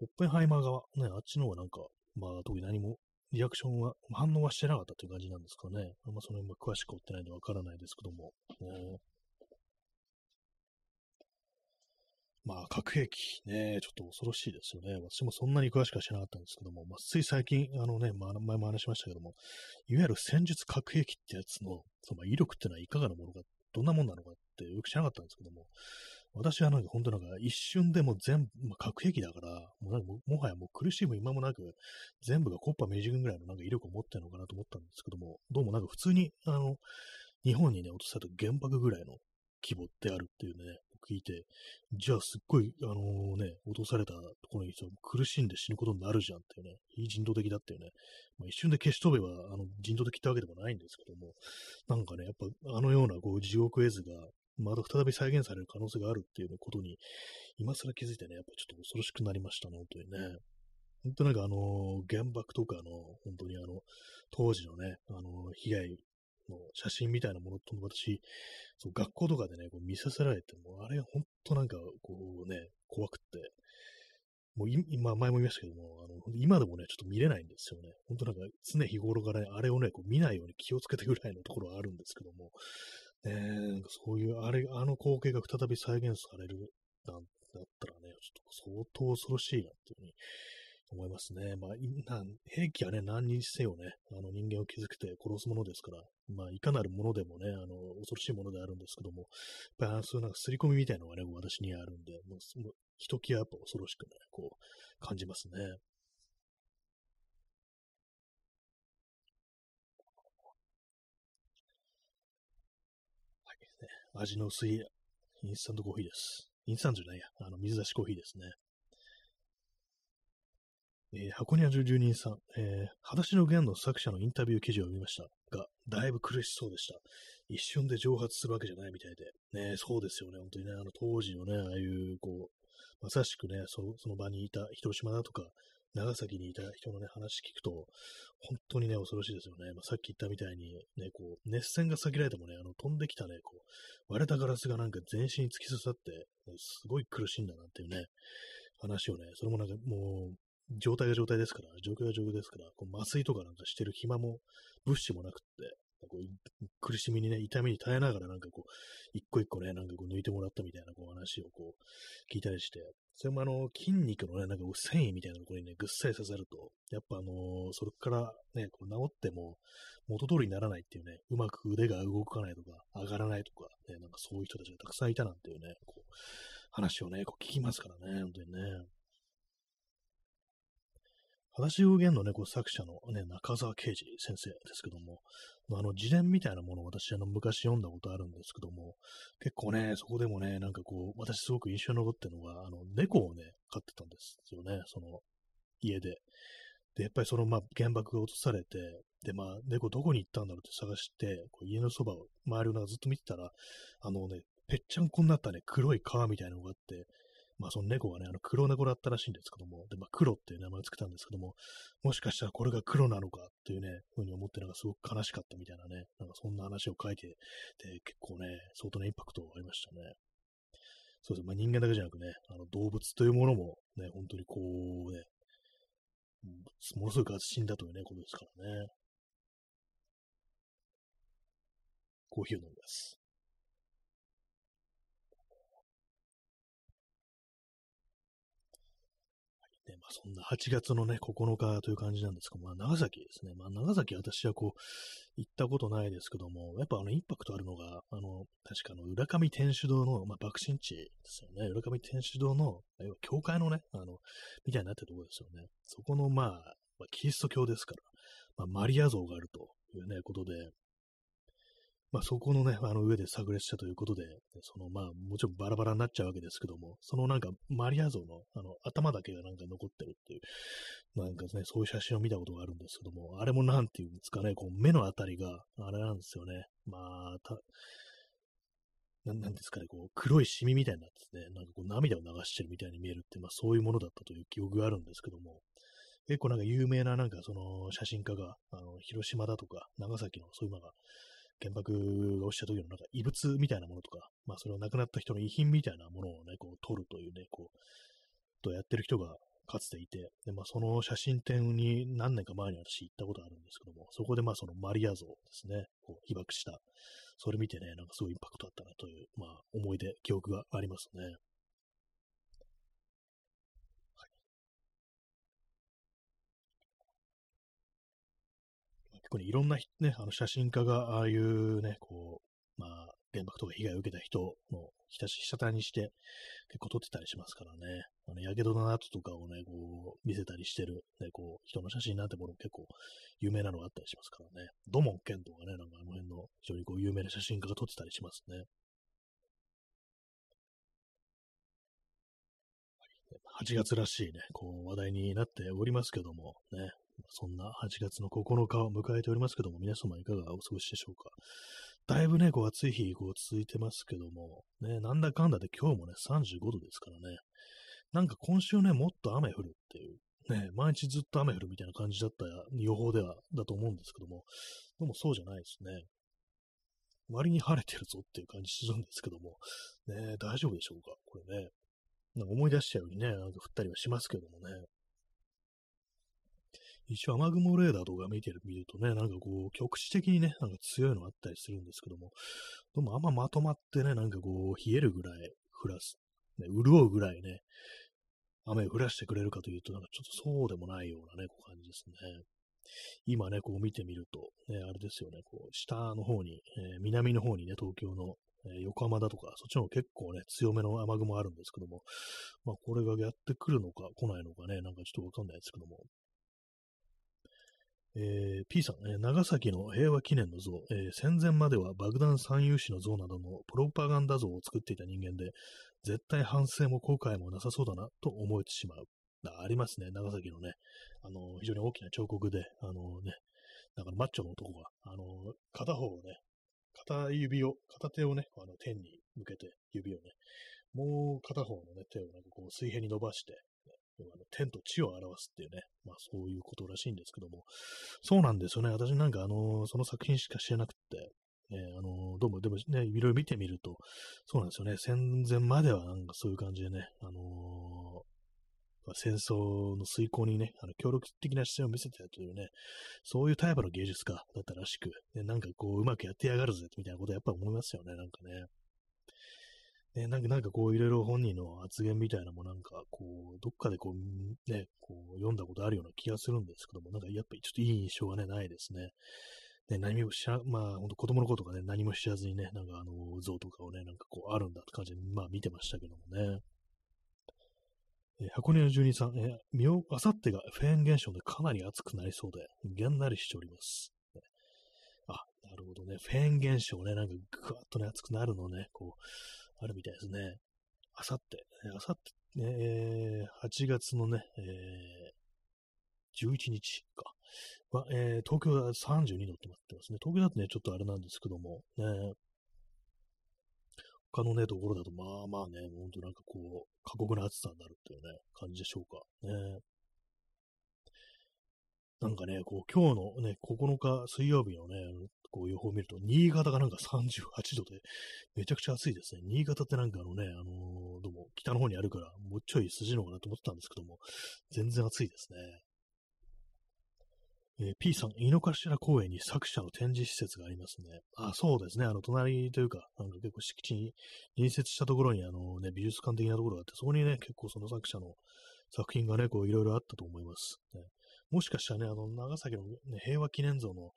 Speaker 1: オッペンハイマー側、ね、あっちの方はなんか、まあ特に何もリアクションは、反応はしてなかったという感じなんですかね。あんまその辺も詳しく追ってないんでわからないですけども、ね、まあ、核兵器ね、ちょっと恐ろしいですよね。私もそんなに詳しくは知らなかったんですけども、まあ、つい最近、あのね、まあ、前も話しましたけども、いわゆる戦術核兵器ってやつの、その威力ってのはいかがなものか、どんなもんなのかってよく知らなかったんですけども、私はなんか本当なんか一瞬でも全部、まあ、核兵器だから、もうなんかもはやもう苦しむ今もなく、全部がコッパ明治軍ぐらいのなんか威力を持ってるのかなと思ったんですけども、どうもなんか普通に、あの、日本にね、落とされた原爆ぐらいの規模ってあるっていうね、聞いて、じゃあすっごい、あのー、ね、落とされたところに苦しんで死ぬことになるじゃんっていうね、非人道的だっていうね、まあ、一瞬で消し飛べばあの人道的ってわけでもないんですけども、なんかね、やっぱあのようなこう地獄絵図がまた再び再現される可能性があるっていうことに、今更気づいてね、やっぱちょっと恐ろしくなりましたね、本当にね。本当なんかあの、原爆とかの、本当にあの、当時のね、あの、被害の写真みたいなものと私、そう学校とかでね、こう見させられても、あれ本当なんかこうね、怖くって、もう今、前も言いましたけども、あの今でもね、ちょっと見れないんですよね。本当なんか常日頃からね、あれをね、こう見ないように気をつけてぐらいのところはあるんですけども、ね、なんかそういう、あれ、あの光景が再び再現されるなんだったらね、ちょっと相当恐ろしいなっていうふうに思いますね。まあ、兵器はね、何にせよね、あの人間を傷つけて殺すものですから、まあ、いかなるものでもね、あの、恐ろしいものであるんですけども、やっぱりそういうなんか刷り込みみたいなのがね、私にはあるんで、もう、もうひときわやっぱ恐ろしくね、こう、感じますね。はい、ね。味の薄いインスタントコーヒーです。インスタントじゃないや、あの、水出しコーヒーですね。えー、箱庭住人さん、えー、裸足の弦の作者のインタビュー記事を見ましたが、だいぶ苦しそうでした。一瞬で蒸発するわけじゃないみたいで。ね、そうですよね、本当にね、あの当時のね、ああいう、こう、まさしくね、そその場にいた広島だとか、長崎にいた人のね、話聞くと、本当にね、恐ろしいですよね。まあ、さっき言ったみたいに、ね、こう、熱線が避けられてもね、あの、飛んできたね、こう、割れたガラスがなんか全身に突き刺さって、すごい苦しいんだなっていうね、話をね、それもなんかもう、状態が状態ですから、状況が状況ですから、こう麻酔とかなんかしてる暇も、物資もなくって、こう苦しみにね、痛みに耐えながらなんかこう、一個一個ね、なんかこう抜いてもらったみたいなこう話をこう、聞いたりして、それもあの、筋肉のね、なんかこう繊維みたいなところにね、ぐっさり刺さると、やっぱあの、それからね、こう治っても元通りにならないっていうね、うまく腕が動かないとか、上がらないとか、ね、なんかそういう人たちがたくさんいたなんていうね、こう、話をね、こう聞きますからね、本当にね。話を言のね、こう作者のね、中沢啓治先生ですけども、あの、自伝みたいなものを私、あの、昔読んだことあるんですけども、結構ね、そこでもね、なんかこう、私すごく印象に残ってるのが、あの、猫をね、飼ってたんですよね、その、家で。で、やっぱりその、まあ、原爆が落とされて、で、まあ、猫どこに行ったんだろうって探して、こう家のそばを、周りをなんかずっと見てたら、あのね、ぺっちゃんこになったね、黒い川みたいなのがあって、まあその猫がね、あの黒猫だったらしいんですけども、で、まあ黒っていう名前をつけたんですけども、もしかしたらこれが黒なのかっていうね、ふうに思ってなんかすごく悲しかったみたいなね、なんかそんな話を書いてて、結構ね、相当なインパクトがありましたね。そうですねまあ人間だけじゃなくね、あの動物というものもね、本当にこうね、ものすごく死んだというね、ことですからね。コーヒーを飲みます。ね、まあ、そんな8月のね、9日という感じなんですけど、まあ、長崎ですね。まあ、長崎私はこう、行ったことないですけども、やっぱあの、インパクトあるのが、あの、確かあの、浦上天主堂の、まあ、爆心地ですよね。浦上天主堂の、要は教会のね、あの、みたいになってるところですよね。そこの、まあ、まあ、キリスト教ですから、まあ、マリア像があるというね、ことで、まあ、そこのね、あの上で炸裂したということで、そのまあ、もちろんバラバラになっちゃうわけですけども、そのなんかマリア像のあの頭だけがなんか残ってるっていう、なんかね、そういう写真を見たことがあるんですけども、あれもなんていうんですかね、こう目のあたりが、あれなんですよね。まあ、た、ななんですかね、こう黒いシミみたいになってね、なんかこう涙を流してるみたいに見えるって、まあそういうものだったという記憶があるんですけども、結構なんか有名ななんかその写真家が、あの、広島だとか長崎のそういうのが原爆が落ちた時のなんか異物みたいなものとか、まあそれを亡くなった人の遺品みたいなものをね、こう撮るというね、こう、とやってる人がかつていて、で、まあその写真展に何年か前に私行ったことあるんですけども、そこでまあそのマリア像ですね、こう被爆した。それ見てね、なんかすごいインパクトあったなという、まあ思い出、記憶がありますね。構ね、いろんな、ね、あの写真家がああいうね、こう、まあ、原爆とか被害を受けた人のひたし、被写体にして結構撮ってたりしますからね。あの、やけどの跡とかをね、こう、見せたりしてる、ね、こう、人の写真なんてものも結構有名なのがあったりしますからね。土門健とかね、なんかあの辺の非常にこう有名な写真家が撮ってたりしますね。8月らしいね、こう話題になっておりますけども、ね、そんな8月の9日を迎えておりますけども、皆様いかがお過ごしでしょうか？だいぶね、こう暑い日、こう続いてますけども、ね、なんだかんだで今日もね、35度ですからね。なんか今週ね、もっと雨降るっていう、ね、毎日ずっと雨降るみたいな感じだった予報では、だと思うんですけども、でもそうじゃないですね。割に晴れてるぞっていう感じするんですけども、ね、大丈夫でしょうか？これね。なんか思い出しちゃうようにね、なんか降ったりはしますけどもね。一応雨雲レーダーとか見てる、見るとね、なんかこう、局地的にね、なんか強いのあったりするんですけども、でもあんままとまってね、なんかこう、冷えるぐらい降らす、ね、潤うぐらいね、雨を降らしてくれるかというと、なんかちょっとそうでもないようなね、こう感じですね。今ね、こう見てみると、ね、あれですよね、こう、下の方に、えー、南の方にね、東京の、えー、横浜だとか、そっちの方結構ね、強めの雨雲あるんですけども、まあ、これがやってくるのか来ないのかね、なんかちょっとわかんないですけども、えー、P さん、えー、長崎の平和記念の像、えー、戦前までは爆弾三遊士の像などのプロパガンダ像を作っていた人間で、絶対反省も後悔もなさそうだなと思えてしまう。ありますね、長崎のね、あの非常に大きな彫刻で、あのね、だからマッチョの男が、あの片方をね、片指を、片手をね、あの天に向けて、指をね、もう片方のね、手をなんかこう水平に伸ばして、あの天と地を表すっていうね、まあそういうことらしいんですけども、そうなんですよね。私なんかあの、その作品しか知らなくて、ね、あの、どうも、でもね、いろいろ見てみると、そうなんですよね。戦前まではなんかそういう感じでね、あのー、戦争の遂行にね、あの協力的な姿勢を見せてたというね、そういうタイプの芸術家だったらしく、ね、なんかこう、うまくやってやがるぜ、みたいなことはやっぱ思いますよね、なんかね。ね、なんか、なんかこう、いろいろ本人の発言みたいなもなんか、こう、どっかでこう、ね、こう、読んだことあるような気がするんですけども、なんかやっぱりちょっといい印象がね、ないですね。ね、何も知ら、まあ、ほんと子供の頃とかね、何も知らずにね、なんかあの、像とかをね、なんかこう、あるんだって感じで、まあ見てましたけどもね。え箱根の住人さん、えみょ、あさってがフェーン現象でかなり暑くなりそうで、げんなりしております。あ、なるほどね。フェーン現象ね、なんかぐわっとね、暑くなるのね、こう、あるみたいですね。あさって、あさって、ね、え、8月のね、えー、11日か。は、えー、東京は32度ってなってますね。東京だとね、ちょっとあれなんですけども、ね、他のね、ところだと、まあまあね、ほんとなんかこう、過酷な暑さになるっていうね、感じでしょうか。ね。なんかね、こう、今日のね、9日水曜日のね、こう予報を見ると、新潟がなんか38度で、めちゃくちゃ暑いですね。新潟ってなんかあのね、あのー、どうも北の方にあるから、もうちょい筋のかなと思ってたんですけども、全然暑いですね。えー、P さん、井の頭公園に作者の展示施設がありますね。あ、そうですね。あの、隣というか、なんか結構敷地に隣接したところに、あのね、美術館的なところがあって、そこにね、結構その作者の作品がね、こう、いろいろあったと思います。ね、もしかしたらね、あの、長崎の、ね、平和記念像の、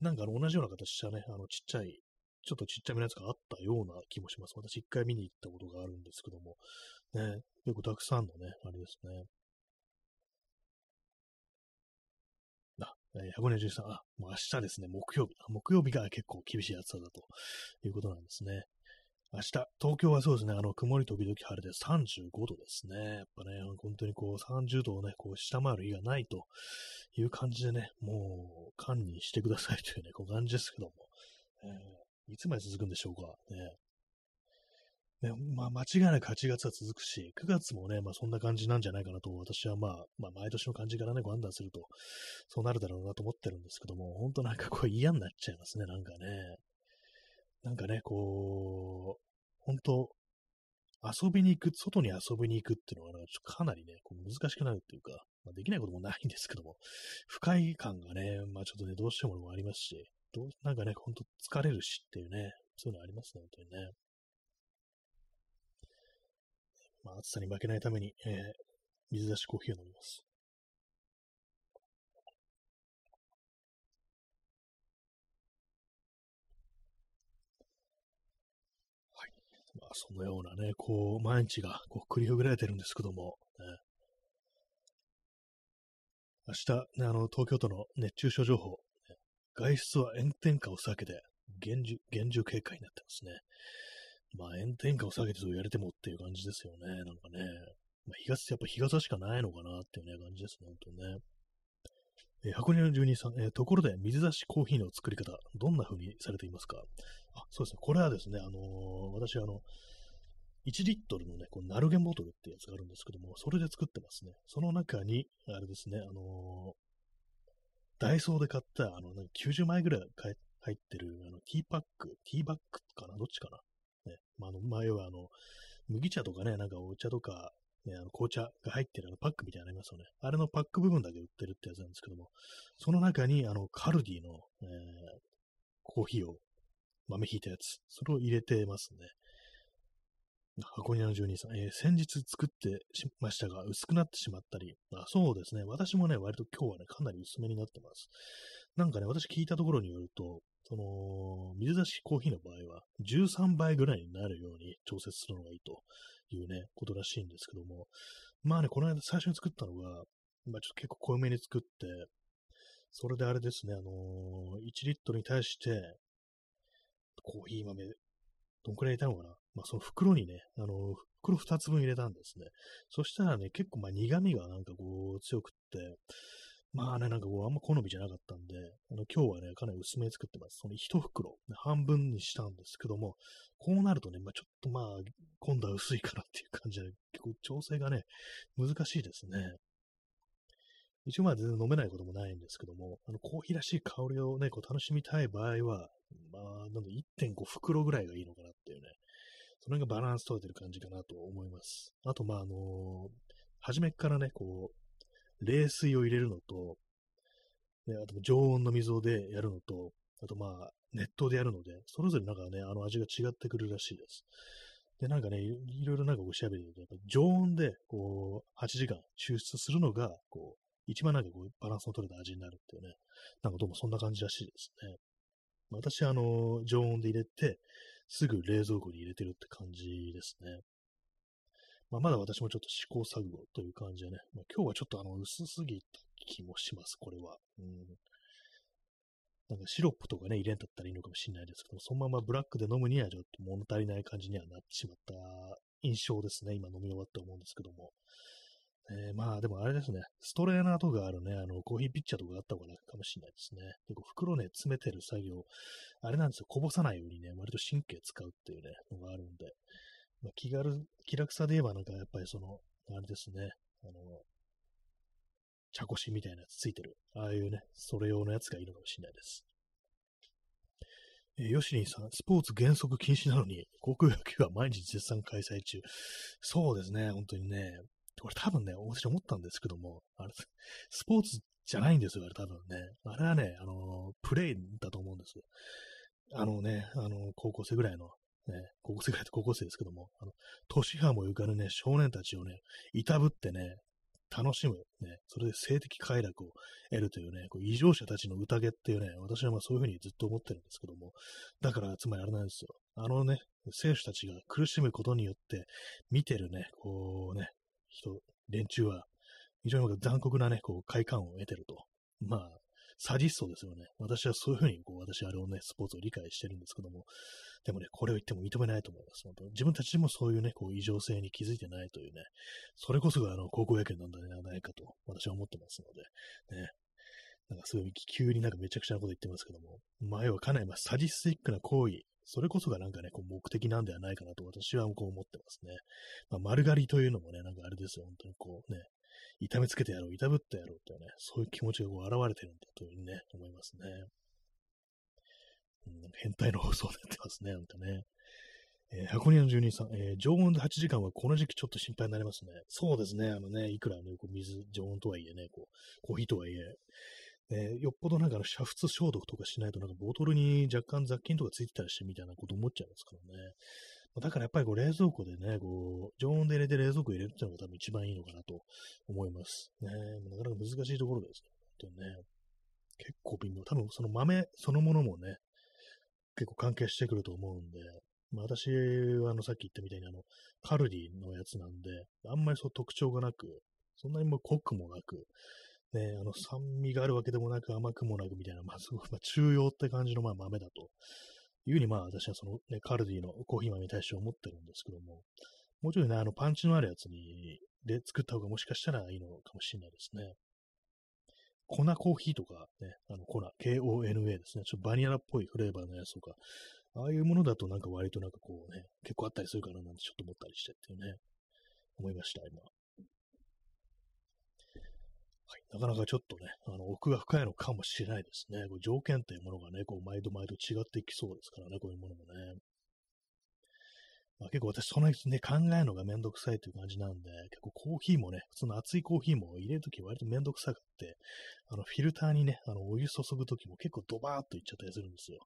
Speaker 1: なんかあの、同じような形したね、あの、ちっちゃい、ちょっとちっちゃめのやつがあったような気もします。私一回見に行ったことがあるんですけども、ね、結構たくさんのね、あれですね。えー、箱根さん、あ、もう明日ですね、木曜日。木曜日が結構厳しい暑さだということなんですね。明日、東京はそうですね、あの、曇り時々晴れで35度ですね。やっぱね、本当にこう、30度をね、こう、下回る日がないという感じでね、もう、管にしてくださいというね、こう感じですけども、えー、いつまで続くんでしょうか。ね、ね、まあ、間違いなく8月は続くし、9月もね、まあ、そんな感じなんじゃないかなと、私はまあ、まあ、毎年の感じからね、ご判断すると、そうなるだろうなと思ってるんですけども、本当なんかこう嫌になっちゃいますね、なんかね。なんかね、こう、本当遊びに行く、外に遊びに行くっていうのは、かなりね、こう難しくなるっていうか、まあ、できないこともないんですけども、不快感がね、まあちょっとね、どうしてもありますし、どうなんかね、ほんと疲れるしっていうね、そういうのありますね、本当にね。まあ、暑さに負けないために、えー、水出しコーヒーを飲みます。はい。まあ、そのようなね、こう、毎日がこう繰り広げられてるんですけども、ね、明日、ね、あの、東京都の熱中症情報、ね、外出は炎天下を避けて、厳重、厳重警戒になってますね。まあ、炎天下を下げてそう言われてもっていう感じですよね。なんかね。まあ、日傘、やっぱ日傘しかないのかなっていうね、感じですね、本当ね。えー、箱根の住人さん、えー、ところで水出しコーヒーの作り方、どんな風にされていますか？あ、そうですね。これはですね、あのー、私、あの、1リットルのね、こうナルゲンボトルってやつがあるんですけども、それで作ってますね。その中に、あれですね、あのダイソーで買った、あの、90枚ぐらい入ってる、あの、ティーパック、ティーバッグかな？どっちかな？ね、まあ、あの、前はあの、麦茶とかね、なんかお茶とか、ね、あの紅茶が入ってるあのパックみたいなのありますよね。あれのパック部分だけ売ってるってやつなんですけども、その中にあのカルディの、えー、コーヒーを豆引いたやつ、それを入れてますね。箱庭の住人さん、えー、先日作ってしましたが、薄くなってしまったり、あそうですね、私もね、割と今日はね、かなり薄めになってます。なんかね、私聞いたところによると、その、水出しコーヒーの場合は、13倍ぐらいになるように調節するのがいいというね、ことらしいんですけども、まあね、この間最初に作ったのが、まあちょっと結構濃いめに作って、それであれですね、あのー、1リットルに対して、コーヒー豆、どんくらい入れたのかな？まあその袋にね、あのー、袋2つ分入れたんですね。そしたらね、結構まあ苦味がなんかこう強くって、まあね、なんかこう、あんま好みじゃなかったんで、あの今日はね、かなり薄めに作ってます。その一袋、半分にしたんですけども、こうなるとね、まあちょっとまあ、今度は薄いかなっていう感じで、結構調整がね、難しいですね。一応まあ全然飲めないこともないんですけども、あのコーヒーらしい香りをね、こう楽しみたい場合は、まあ、なんで1.5袋ぐらいがいいのかなっていうね、それがバランス取れてる感じかなと思います。あと、まあ、あのー、初めからね、こう、冷水を入れるのと、ね、あと常温の水でやるのと、あとまあ、熱湯でやるので、それぞれなんかね、あの味が違ってくるらしいです。で、なんかね、いろいろなんかこう調べてると、やっぱ常温で、こう、8時間抽出するのが、こう、一番なんかこう、バランスの取れた味になるっていうね、なんかどうもそんな感じらしいですね。私、あの、常温で入れて、すぐ冷蔵庫に入れてるって感じですね。まあ、まだ私もちょっと試行錯誤という感じでね、まあ、今日はちょっとあの薄すぎた気もします、これは。うん。なんかシロップとかね、入れんだったらいいのかもしれないですけど、そのままブラックで飲むにはちょっと物足りない感じにはなってしまった印象ですね。今飲み終わって思うんですけども。えー、まあでもあれですね、ストレーナーとかあるね、あの、コーヒーピッチャーとかあった方が楽かもしれないですね。結構袋ね、詰めてる作業、あれなんですよ、こぼさないようにね、割と神経使うっていうね、のがあるんで、まあ、気軽、気楽さで言えばなんかやっぱりその、あれですね、あの、茶こしみたいなやつついてる。ああいうね、それ用のやつがいいのかもしれないです。え、ヨシリンさん、スポーツ原則禁止なのに、航空野球は毎日絶賛開催中。そうですね、本当にね。これ多分ね、私思ったんですけども、あれ、スポーツじゃないんですよ、あれ多分ね。あれはね、あの、プレイだと思うんです。あのね、あの、高校生ぐらいの、ね、高校生ぐらいって高校生ですけども、あの、年派もゆかるね、少年たちをね、いたぶってね、楽しむ、ね、それで性的快楽を得るというね、こう異常者たちの宴っていうね、私はまあそういうふうにずっと思ってるんですけども、だから、つまりあれなんですよ。あのね、選手たちが苦しむことによって、見てるね、こうね、人、連中は、非常に残酷なね、こう、快感を得てると。まあ、サディストですよね。私はそういうふうに、こう、私あれをね、スポーツを理解してるんですけども、でもね、これを言っても認めないと思います。本当自分たちもそういうね、こう、異常性に気づいてないというね、それこそが、あの、高校野球なんではないかと、私は思ってますので、ね。なんかすごい、急になんかめちゃくちゃなこと言ってますけども、前はかなり、まあ、サディスティックな行為、それこそがなんかね、こう目的なんではないかなと私はこう思ってますね。まあ、丸刈りというのもね、なんかあれですよ、本当にこうね、痛めつけてやろう、痛ぶってやろうってね、そういう気持ちがこう現れてるんだというふうにね、思いますね。うん、変態の放送になってますね、なんかね。えー、箱根の住人さん、えー、常温で8時間はこの時期ちょっと心配になりますね。そうですね、あのね、いくらね、こう水、常温とはいえね、こう、コーヒーとはいえ、ね、よっぽどなんかの煮沸消毒とかしないと、なんかボトルに若干雑菌とかついてたりしてみたいなこと思っちゃいますからね。だからやっぱりこう冷蔵庫でね、こう、常温で入れて冷蔵庫入れるっていうのが多分一番いいのかなと思います。ね、なかなか難しいところですね。本当にね。結構微妙。多分その豆そのものもね、結構関係してくると思うんで、まあ、私はあのさっき言ったみたいにあの、カルディのやつなんで、あんまりそう特徴がなく、そんなにも濃くもなく、ね、あの酸味があるわけでもなく甘くもなくみたいな、まあすごく、まあ、中庸って感じのまあ豆だというふうにまあ私はそのね、カルディのコーヒー豆に対して思ってるんですけども、もうちょいね、あのパンチのあるやつに、で作った方がもしかしたらいいのかもしれないですね。粉コーヒーとかね、あの粉、KONA ですね。ちょっとバニラっぽいフレーバーのやつとか、ああいうものだとなんか割となんかこうね、結構あったりするかななんてちょっと思ったりしてっていうね、思いました、今。はい、なかなかちょっとね、あの、奥が深いのかもしれないですね。こう条件というものがね、こう、毎度毎度違っていきそうですからね、こういうものもね。まあ、結構私、そのね、考えるのがめんどくさいという感じなんで、結構コーヒーもね、普通の熱いコーヒーも入れるとき割とめんどくさくって、あの、フィルターにね、あの、お湯注ぐときも結構ドバーっといっちゃったりするんですよ。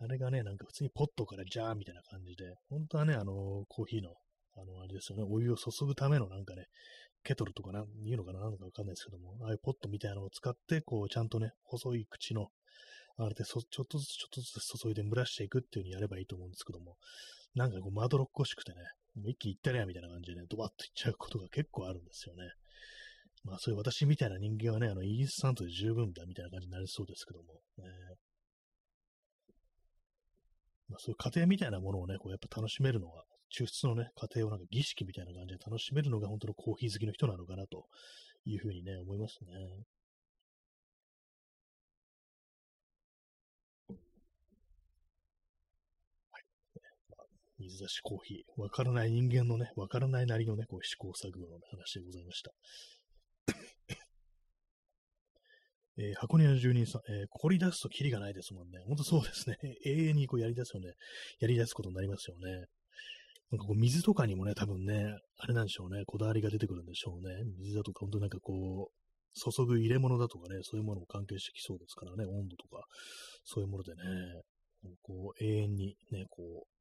Speaker 1: あれがね、なんか普通にポットからジャーみたいな感じで、本当はね、あの、コーヒーの、あの、あれですよね、お湯を注ぐためのなんかね、ケトルとかな、言うのかな、なんかわかんないですけども、ああいうポットみたいなのを使って、こう、ちゃんとね、細い口の、あれでそ、ちょっとずつちょっとずつ注いで蒸らしていくっていう風にやればいいと思うんですけども、なんかこう、まどろっこしくてね、もう一気にいったりやみたいな感じでね、ドバッといっちゃうことが結構あるんですよね。まあそういう私みたいな人間はね、あの、インスタントで十分だみたいな感じになりそうですけども、ね、まあそういう過程みたいなものをね、こうやっぱ楽しめるのは、抽出のね、過程をなんか儀式みたいな感じで楽しめるのが本当のコーヒー好きの人なのかなというふうにね、思いますね。はい。水出しコーヒー。わからない人間のね、わからないなりのね、こう試行錯誤の、話でございました。えー、箱根の住人さん、えー、凝り出すとキリがないですもんね。ほんとそうですね。永遠にこうやり出すよね。やり出すことになりますよね。なんかこう水とかにもね、多分ね、あれなんでしょうね、こだわりが出てくるんでしょうね。水だとか、本当なんかこう、注ぐ入れ物だとかね、そういうものも関係してきそうですからね、温度とか、そういうものでね、こう、永遠にね、こう、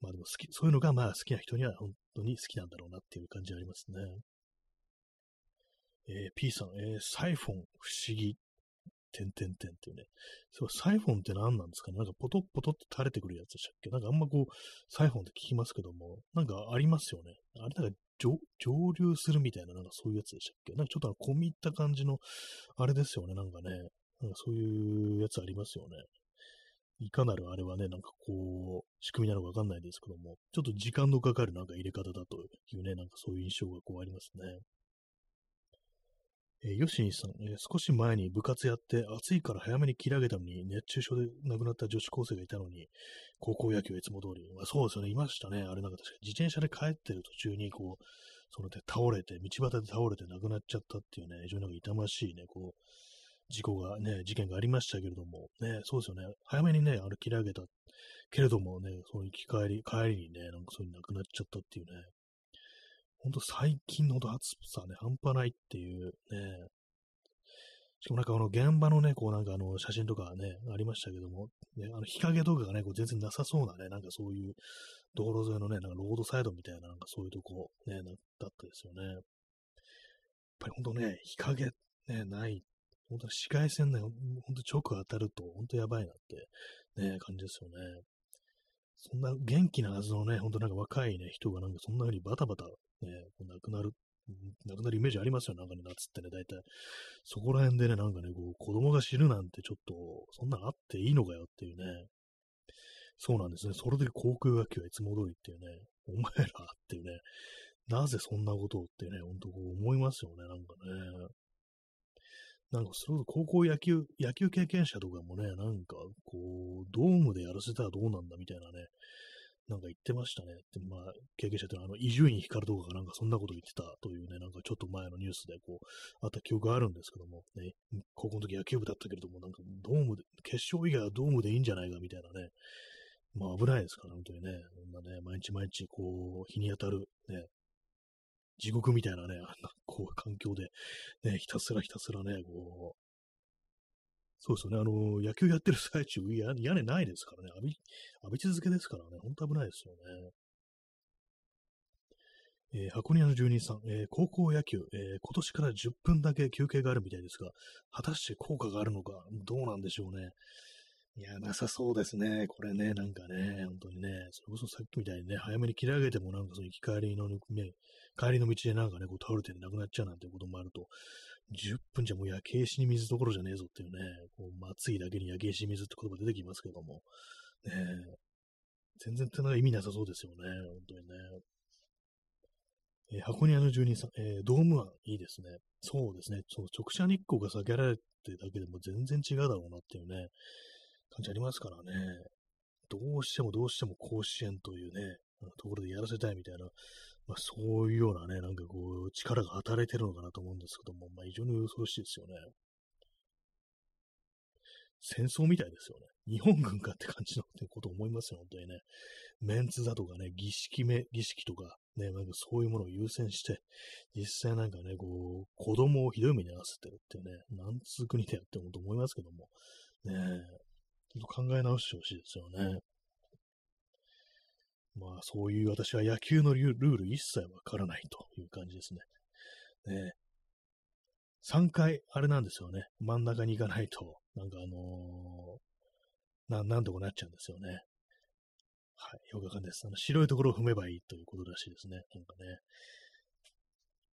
Speaker 1: まあでも好き、そういうのがまあ好きな人には本当に好きなんだろうなっていう感じがありますね。えー、P さん、えー、サイフォン不思議てんてんてんっていうね。そう、サイフォンって何なんですかね？なんかポトッポトって垂れてくるやつでしたっけ？なんかあんまこう、サイフォンって聞きますけども、なんかありますよね。あれなんか蒸留するみたいな、なんかそういうやつでしたっけ？なんかちょっと込み入った感じの、あれですよね。なんかね、なんかそういうやつありますよね。いかなるあれはね、なんかこう、仕組みなのかわかんないですけども、ちょっと時間のかかるなんか入れ方だというね、なんかそういう印象がこうありますね。えー、ヨシニさん、えー、少し前に部活やって暑いから早めに切り上げたのに熱中症で亡くなった女子高生がいたのに、高校野球はいつも通り、あ、そうですよね、いましたね。あれなんか確か自転車で帰ってる途中にこう、その手倒れて、道端で倒れて亡くなっちゃったっていうね、非常になんか痛ましいね、こう、事故がね、事件がありましたけれども、ね、そうですよね、早めにね、あれ切り上げたけれどもね、その行き帰り、帰りにね、なんかそういう亡くなっちゃったっていうね、ほんと最近の暑さね、半端ないっていうね、しかもなんかあの現場のね、こうなんかあの写真とかね、ありましたけども、ね、あの日陰とかがね、こう全然なさそうなね、なんかそういう道路沿いのね、なんかロードサイドみたいな、なんかそういうとこ、ね、だったですよね。やっぱりほんとね、日陰ね、ない本当に紫外線ね、本当直当たると、本当やばいなって、ね、感じですよね。そんな元気なはずのね、本当なんか若いね、人がなんかそんな風にバタバタ、ね、亡くなる、亡くなるイメージありますよ、なんかね、夏ってね、大体。そこら辺でね、なんかね、こう、子供が死ぬなんてちょっと、そんなのあっていいのかよっていうね。そうなんですね。それで航空学級はいつも通りっていうね、お前らっていうね、なぜそんなことをってね、ほんとこう思いますよね、なんかね。なんか、それこそ高校野球、野球経験者とかもね、なんか、こう、ドームでやらせたらどうなんだみたいなね、なんか言ってましたね。でまあ、経験者っていうのは、あの、伊集院光とかがなんかそんなこと言ってたというね、なんかちょっと前のニュースでこう、あった記憶があるんですけども、ね、高校の時野球部だったけれども、なんかドームで、決勝以外はドームでいいんじゃないかみたいなね、まあ危ないですから、本当にね、こんなね、毎日毎日こう、日に当たる、ね、地獄みたいなね、あんな、こう、環境で、ね、ひたすらひたすらね、こう、そうですよね、あの、野球やってる最中、屋根ないですからね、浴び、浴び続けですからね、ほんと危ないですよね。えー、箱庭の住人さん、えー、高校野球、えー、今年から10分だけ休憩があるみたいですが、果たして効果があるのか、どうなんでしょうね。いや、なさそうですね。これね、なんかね、本当にね、それこそさっきみたいにね、早めに切り上げてもなんかその行き帰りのね、帰りの道でなんかね、こう倒れて亡くなっちゃうなんてこともあると、10分じゃもう焼け石に水どころじゃねえぞっていうね、こう、暑いだけに焼け石に水って言葉出てきますけども、ね全然手が意味なさそうですよね、本当にね。えー、箱庭の住人さん、えー、ドーム湾いいですね。そうですね。その直射日光が避けられてるだけでも全然違うだろうなっていうね、感じありますからね。どうしてもどうしても甲子園というね、ところでやらせたいみたいな、まあ、そういうようなね、なんかこう、力が働いてるのかなと思うんですけども、まあ、非常に恐ろしいですよね。戦争みたいですよね。日本軍かって感じのてことを思いますよ、本当にね。メンツだとかね、儀式め、儀式とか、ね、なんかそういうものを優先して、実際なんかね、こう、子供をひどい目に遭わせてるっていうね、なんつう国だよって思いますけども、ねちょっと考え直してほしいですよね。まあ、そういう私は野球のルール一切わからないという感じですね。ね3回、あれなんですよね。真ん中に行かないと、なんかあのー、な、なんとかなっちゃうんですよね。はい、よくわかんないです。あの白いところを踏めばいいということらしいですね。なんかね。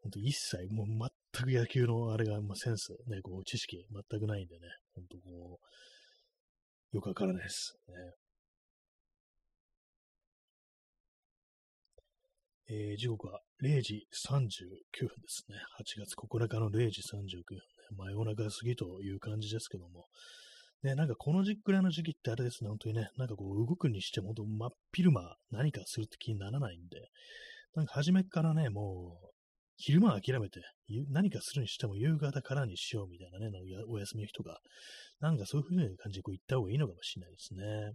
Speaker 1: ほんと一切、もう全く野球のあれが、まあ、センス、ね、こう、知識全くないんでね、ほんとこう、よくわからないです。ね。えー、時刻は0時39分ですね。8月9日の0時39分、ね、真夜中過ぎという感じですけども。ね、なんかこの時くらいの時期ってあれですね、本当にね、なんかこう動くにしても、本当真っ昼間何かするって気にならないんで、なんか初めからね、もう、昼間諦めて、何かするにしても夕方からにしようみたいなね、お休みの人が、なんかそういう風な感じでこう言った方がいいのかもしれないですね。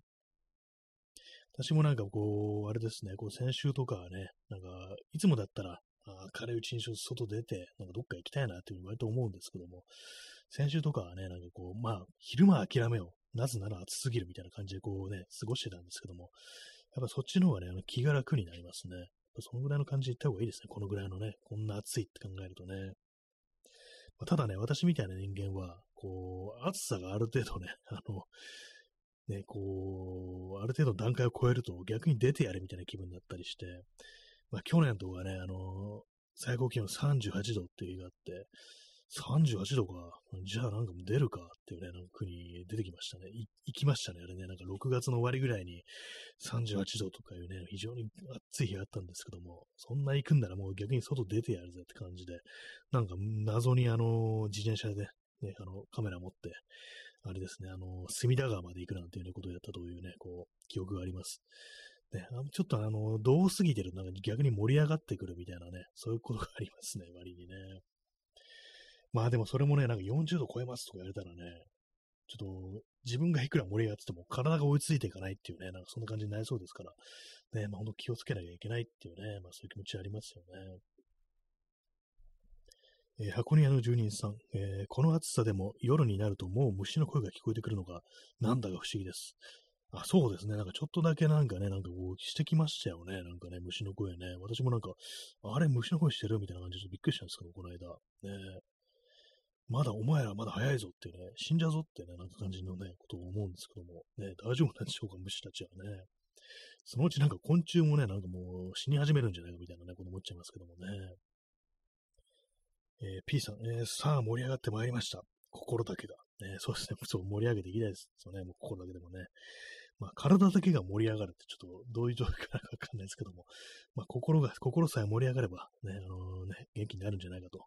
Speaker 1: 私もなんかこう、あれですね、こう先週とかはね、なんか、いつもだったら、あ軽いうちに外出て、なんかどっか行きたいなっていうふうに割と思うんですけども、先週とかはね、なんかこう、まあ、昼間諦めよう。なぜなら暑すぎるみたいな感じでこうね、過ごしてたんですけども、やっぱそっちの方がね、あの気が楽になりますね。そのぐらいの感じで行った方がいいですね。このぐらいのね、こんな暑いって考えるとね。まあ、ただね、私みたいな人間は、こう、暑さがある程度ね、あの、ね、こう、ある程度段階を超えると逆に出てやれみたいな気分だったりして、まあ去年とかね、あの、最高気温38度っていう日があって、38度か。じゃあなんか出るかっていうね、なんか国出てきましたね。行きましたね。あれね、なんか6月の終わりぐらいに38度とかいうね、非常に暑い日があったんですけども、そんな行くんならもう逆に外出てやるぜって感じで、なんか謎にあの、自転車でね、あの、カメラ持って、あれですね、あの、隅田川まで行くなんていうね、ことをやったというね、こう、記憶があります。ね、ちょっとあの、どうすぎてるなんか逆に盛り上がってくるみたいなね、そういうことがありますね、割にね。まあでもそれもね、なんか40度超えますとか言われたらね、ちょっと自分がいくら盛り上がってても体が追いついていかないっていうね、なんかそんな感じになりそうですから、ね、まあ本当気をつけなきゃいけないっていうね、まあそういう気持ちありますよね。えー、箱庭の住人さん、えー、この暑さでも夜になるともう虫の声が聞こえてくるのがなんだか不思議です。あ、そうですね。なんかちょっとだけなんかね、なんかこうしてきましたよね。なんかね、虫の声ね。私もなんか、あれ虫の声してるみたいな感じでびっくりしたんですけど、この間。ねまだお前らまだ早いぞっていうね、死んじゃうぞってね、なんか感じのね、ことを思うんですけども、ね、大丈夫なんでしょうか、虫たちはね。そのうちなんか昆虫もね、なんかもう死に始めるんじゃないかみたいなね、こと思っちゃいますけどもね。えー、P さん、えー、さあ盛り上がってまいりました。心だけが。ね、そうですね、そう盛り上げていきたいですよね、もう心だけでもね。まあ、体だけが盛り上がるってちょっとどういう状況かわかんないですけども、まあ、心が、心さえ盛り上がればね、あのー、ね、元気になるんじゃないかと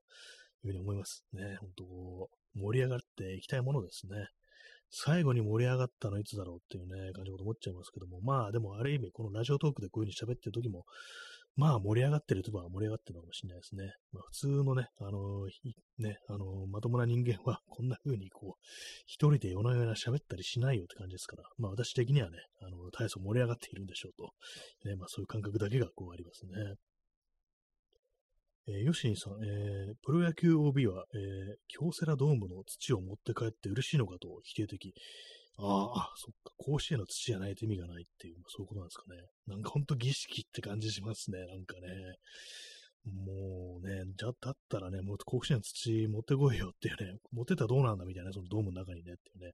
Speaker 1: いうふうに思います。ね、本当こう、盛り上がっていきたいものですね。最後に盛り上がったのいつだろうっていうね、感じのこと思っちゃいますけども、まあでもある意味、このラジオトークでこういう風に喋ってる時も、まあ盛り上がってるとは盛り上がってるのかもしれないですね。まあ普通のね、あの、ね、あの、まともな人間は こんな風にこう、一人で夜な夜な喋ったりしないよって感じですから、まあ私的にはね、あの、大層盛り上がっているんでしょうと。ね、まあそういう感覚だけがこうありますね。えー、ヨシンさん、えー、プロ野球 OB は、えー、京セラドームの土を持って帰って嬉しいのかと否定的。ああ、そっか、甲子園の土じゃないと意味がないっていう、そういうことなんですかね。なんかほんと儀式って感じしますね、なんかね。もうね、じゃ、だったらね、もう甲子園の土持ってこいよっていうね、持ってたらどうなんだみたいな、そのドームの中にねっていうね、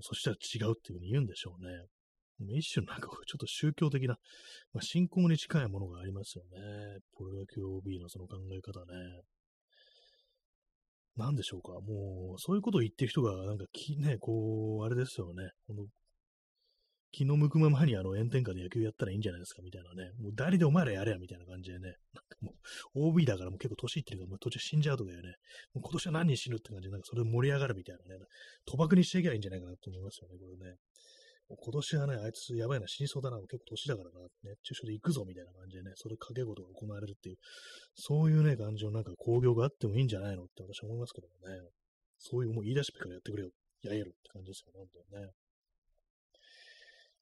Speaker 1: そしたら違うっていうふうに言うんでしょうね。一種なんかちょっと宗教的な、まあ、信仰に近いものがありますよね。プロ野球 OB のその考え方ね。なんでしょうか。もう、そういうことを言ってる人が、なんかき、ね、こう、あれですよね。この気の向くままにあの炎天下で野球やったらいいんじゃないですかみたいなね。もう誰でお前らやれやみたいな感じでね。なんかもう OB だからもう結構年いってるからもう途中死んじゃうとかよね。もう今年は何人死ぬって感じで、なんかそれで盛り上がるみたいなね。賭博にしていけばいいんじゃないかなと思いますよね、これね。今年はね、あいつやばいな、死にそうだな、結構年だからな、熱中症で行くぞみたいな感じでね、それ掛け事が行われるっていう、そういうね、感じのなんか興行があってもいいんじゃないのって私は思いますけどもね。そういうもう言い出しっぺからやってくれよ、やえるって感じですよね、本当にね。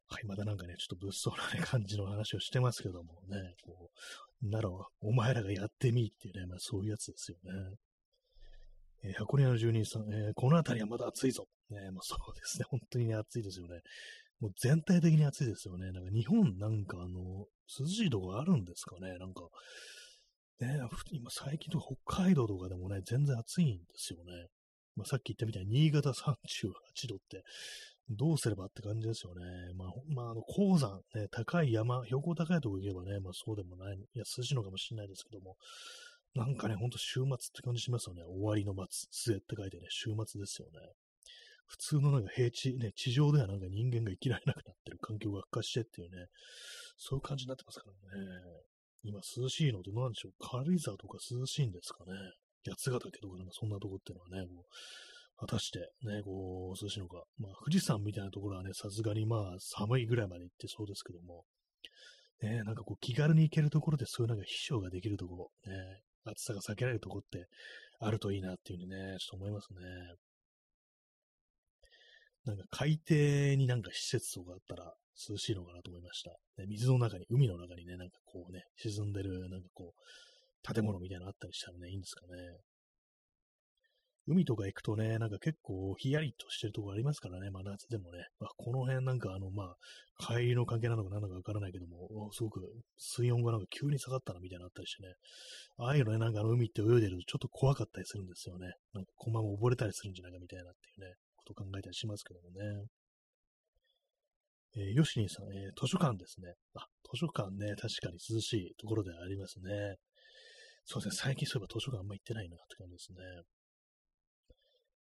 Speaker 1: はい、まだなんかね、ちょっと物騒な、ね、感じの話をしてますけどもね、こう、なら、お前らがやってみっていうね、まあそういうやつですよね。えー、箱根の住人さん、えー、この辺りはまだ暑いぞ。ね、まあ、そうですね。本当にね、暑いですよね。もう全体的に暑いですよね。なんか日本なんかあの、涼しいとこあるんですかね。なんか、ね、今最近とか北海道とかでもね、全然暑いんですよね。まあ、さっき言ったみたいに新潟38度って、どうすればって感じですよね。まあ、まあ、あの、高山、ね、高い山、標高高いとこ行けばね、まあそうでもない、いや、涼しいのかもしれないですけども、なんかね、ほんと週末って感じしますよね。終わりの末、末って書いてね、週末ですよね。普通のなんか平地、ね、地上ではなんか人間が生きられなくなってる環境が悪化してっていうね、そういう感じになってますからね。今涼しいのって何でしょう軽井沢とか涼しいんですかね。八ヶ岳とかなんかそんなとこっていうのはね、こう果たしてね、こう涼しいのか。まあ富士山みたいなところはね、さすがにまあ寒いぐらいまで行ってそうですけども、ね、なんかこう気軽に行けるところでそういうなんか秘書ができるところ、ね、暑さが避けられるとこってあるといいなっていうふうにね、ちょっと思いますね。なんか海底になんか施設とかあったら涼しいのかなと思いました。ね、水の中に、海の中にね、なんかこうね、沈んでる、なんかこう、建物みたいなのあったりしたらね、いいんですかね。海とか行くとね、なんか結構ヒヤリとしてるとこありますからね、まあ夏でもね、まあ、この辺なんかあの、まあ、帰りの関係なのか何なのかわからないけども、すごく水温がなんか急に下がったなみたいなのあったりしてね、ああいうのね、なんかあの海って泳いでるとちょっと怖かったりするんですよね。なんかこのまま溺れたりするんじゃないかみたいなっていうね、こと考えたりしますけどもね。えー、ヨシニさん、えー、図書館ですね。あ、図書館ね、確かに涼しいところでありますね。そうですね、最近そういえば図書館あんま行ってないなって感じですね。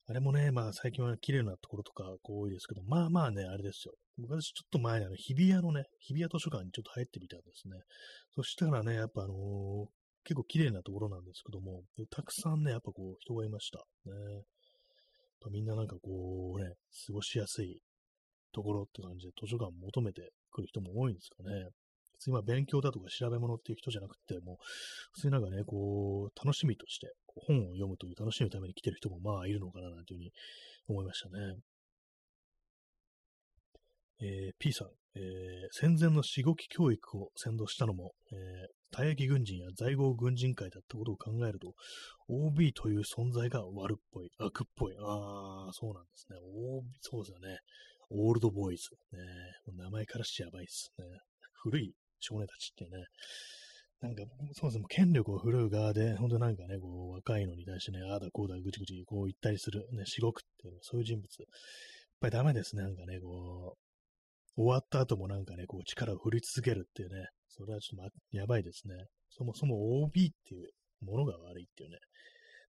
Speaker 1: あれもね、まあ最近は綺麗なところとか多いですけど、まあまあね、あれですよ。昔ちょっと前にあの日比谷のね、日比谷図書館にちょっと入ってみたんですね。そしたらね、やっぱあのー、結構綺麗なところなんですけども、たくさんね、やっぱこう人がいました。ね。みんななんかこうね、過ごしやすいところって感じで図書館求めてくる人も多いんですかね。普通に勉強だとか調べ物っていう人じゃなくて、もう、普通になんかね、こう、楽しみとして、本を読むという楽しみのために来てる人もまあいるのかななんていうふうに思いましたね。えー、P さん、えー、戦前の死後期教育を先導したのも、えー、退役軍人や在郷軍人会だったことを考えると、OB という存在が悪っぽい、悪っぽい。ああ、そうなんですね。OB、そうですよね。オールドボーイズ。ね、名前からしてやばいっすね。古い少年たちってね。なんか、そもそも権力を振るう側で、本当なんかね、こう、若いのに対してね、ああだこうだ、ぐちぐち、こう言ったりする、ね、しごくっていう、そういう人物。やっぱりダメですね、なんかね、こう、終わった後もなんかね、こう、力を振り続けるっていうね、それはちょっと、ま、やばいですね。そもそも OB っていうものが悪いっていうね、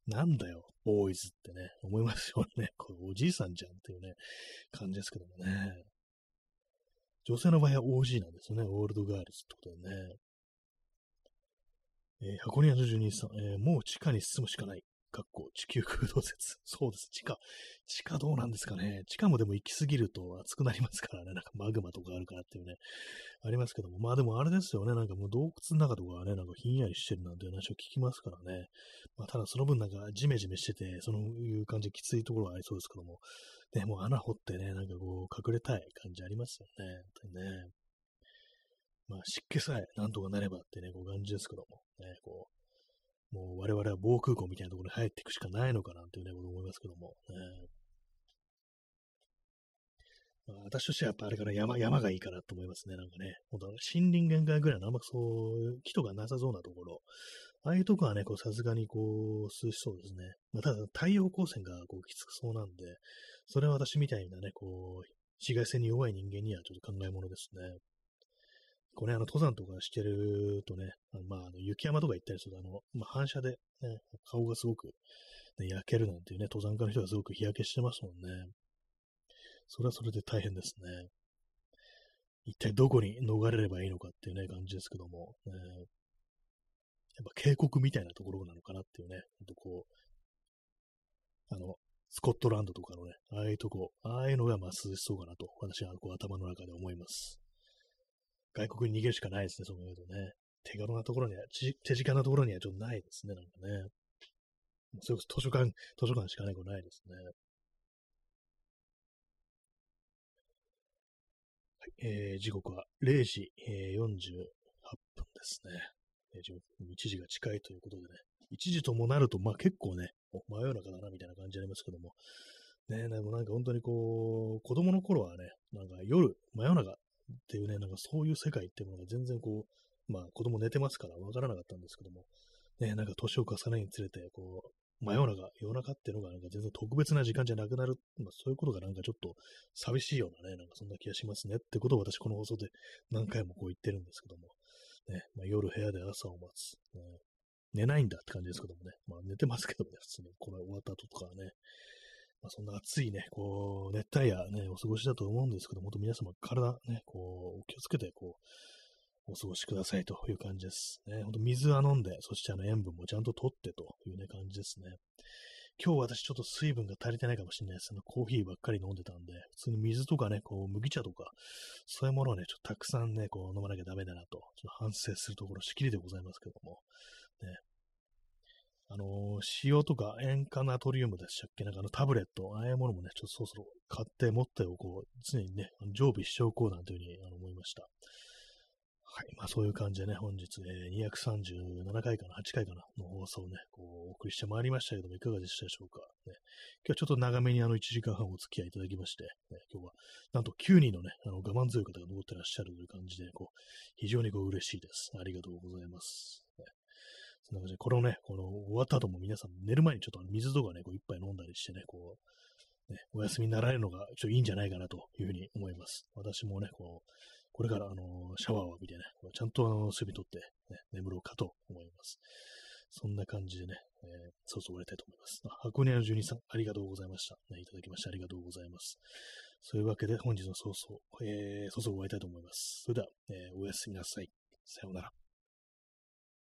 Speaker 1: なんだよ、ボーイズってね、思いますよね。これおじいさんじゃんっていうね、感じですけどもね。女性の場合は OG なんですよね。オールドガールズってことでね。えー、箱庭の住人さん、えー、もう地下に進むしかない。かっこ地球空洞説。そうです。地下。地下どうなんですかね。地下もでも行き過ぎると熱くなりますからね。なんかマグマとかあるからっていうね。ありますけども。まあでもあれですよね。なんかもう洞窟の中とかはね、なんかひんやりしてるなんて話を聞きますからね。まあただその分なんかジメジメしてて、そのいう感じきついところはありそうですけども。ね、もう穴掘ってね、なんかこう隠れたい感じありますよね。本当にね。まあ湿気さえなんとかなればってね、こう感じですけども。ね、こう。もう我々は防空壕みたいなところに入っていくしかないのかなっていうね、こと思いますけども。ね、ま、私としてはやっぱあれから山、山がいいかなと思いますね。なんかね、本当森林限界ぐらいのあんまそういう木とかなさそうなところ。ああいうとこはね、こう、さすがにこう、涼しそうですね。まあ、ただ、太陽光線がこう、きつくそうなんで、それは私みたいなね、こう、紫外線に弱い人間にはちょっと考えものですね。これ、あの、登山とかしてるとね、あのまあ、あの雪山とか行ったりすると、あの、まあ、反射で、ね、顔がすごく、ね、焼けるなんていうね、登山家の人がすごく日焼けしてますもんね。それはそれで大変ですね。一体どこに逃れればいいのかっていうね、感じですけども、ね、やっぱ渓谷みたいなところなのかなっていうね、ほんとこう、あの、スコットランドとかのね、ああいうとこ、ああいうのがまあ涼しそうかなと、私はこう頭の中で思います。外国に逃げるしかないですね、そういうとね。手軽なところには、手近なところにはちょっとないですね、なんかね。それこそ図書館、図書館しかないことないですね。はい、えー、時刻は0時、えー、48分ですね。1時が近いということでね。1時ともなると、まあ結構ね、真夜中だなみたいな感じありますけども。ねでもなんか本当にこう、子供の頃はね、なんか夜、真夜中っていうね、なんかそういう世界っていうものが全然こう、まあ子供寝てますからわからなかったんですけども、ね、なんか年を重ねにつれて、こう、真夜中、夜中っていうのがなんか全然特別な時間じゃなくなる、まあ、そういうことがなんかちょっと寂しいようなね、なんかそんな気がしますねってことを私この放送で何回もこう言ってるんですけども、ね、まあ、夜部屋で朝を待つ、ね、寝ないんだって感じですけどもね、まあ寝てますけどね、普通にこれ終わった後とかはね、まあ、そんな暑いね、こう、熱帯夜ね、お過ごしだと思うんですけども、本当皆様体ね、こう、お気をつけて、こう、お過ごしくださいという感じです。ね、ほんと水は飲んで、そしてあの塩分もちゃんと取ってというね、感じですね。今日私ちょっと水分が足りてないかもしれないです。コーヒーばっかり飲んでたんで、普通に水とかね、こう、麦茶とか、そういうものをね、ちょっとたくさんね、こう、飲まなきゃダメだなと、ちょっと反省するところしきりでございますけども、ね、あの塩とか塩化ナトリウムでしたっけ？なんかあのタブレット、ああいうものもね、ちょっとそろそろ買って持っておこう、常にね、常備しておこうなんていうふうに思いました。はい。まあそういう感じでね、本日、えー、237回かな、8回かな、の放送をね、こう、お送りしてまいりましたけども、いかがでしたでしょうか？ね、今日はちょっと長めにあの1時間半お付き合いいただきまして、ね、今日はなんと9人のね、あの我慢強い方が残ってらっしゃるという感じで、こう、非常にこう嬉しいです。ありがとうございます。ね、そんな感じで、このね、この終わった後も皆さん寝る前にちょっと水とかね、こう一杯飲んだりしてね、こう、ね、お休みになられるのがちょっといいんじゃないかなというふうに思います。私もね、こう、これからあのシャワーを浴びてね、ちゃんとあの睡眠とって、ね、眠ろうかと思います。そんな感じでね、えー、そうそう終わりたいと思います。箱根の住人さん、ありがとうございました。ね、いただきましてありがとうございます。そういうわけで本日の早々、えー、早々終わりたいと思います。それでは、えー、おやすみなさい。さようなら。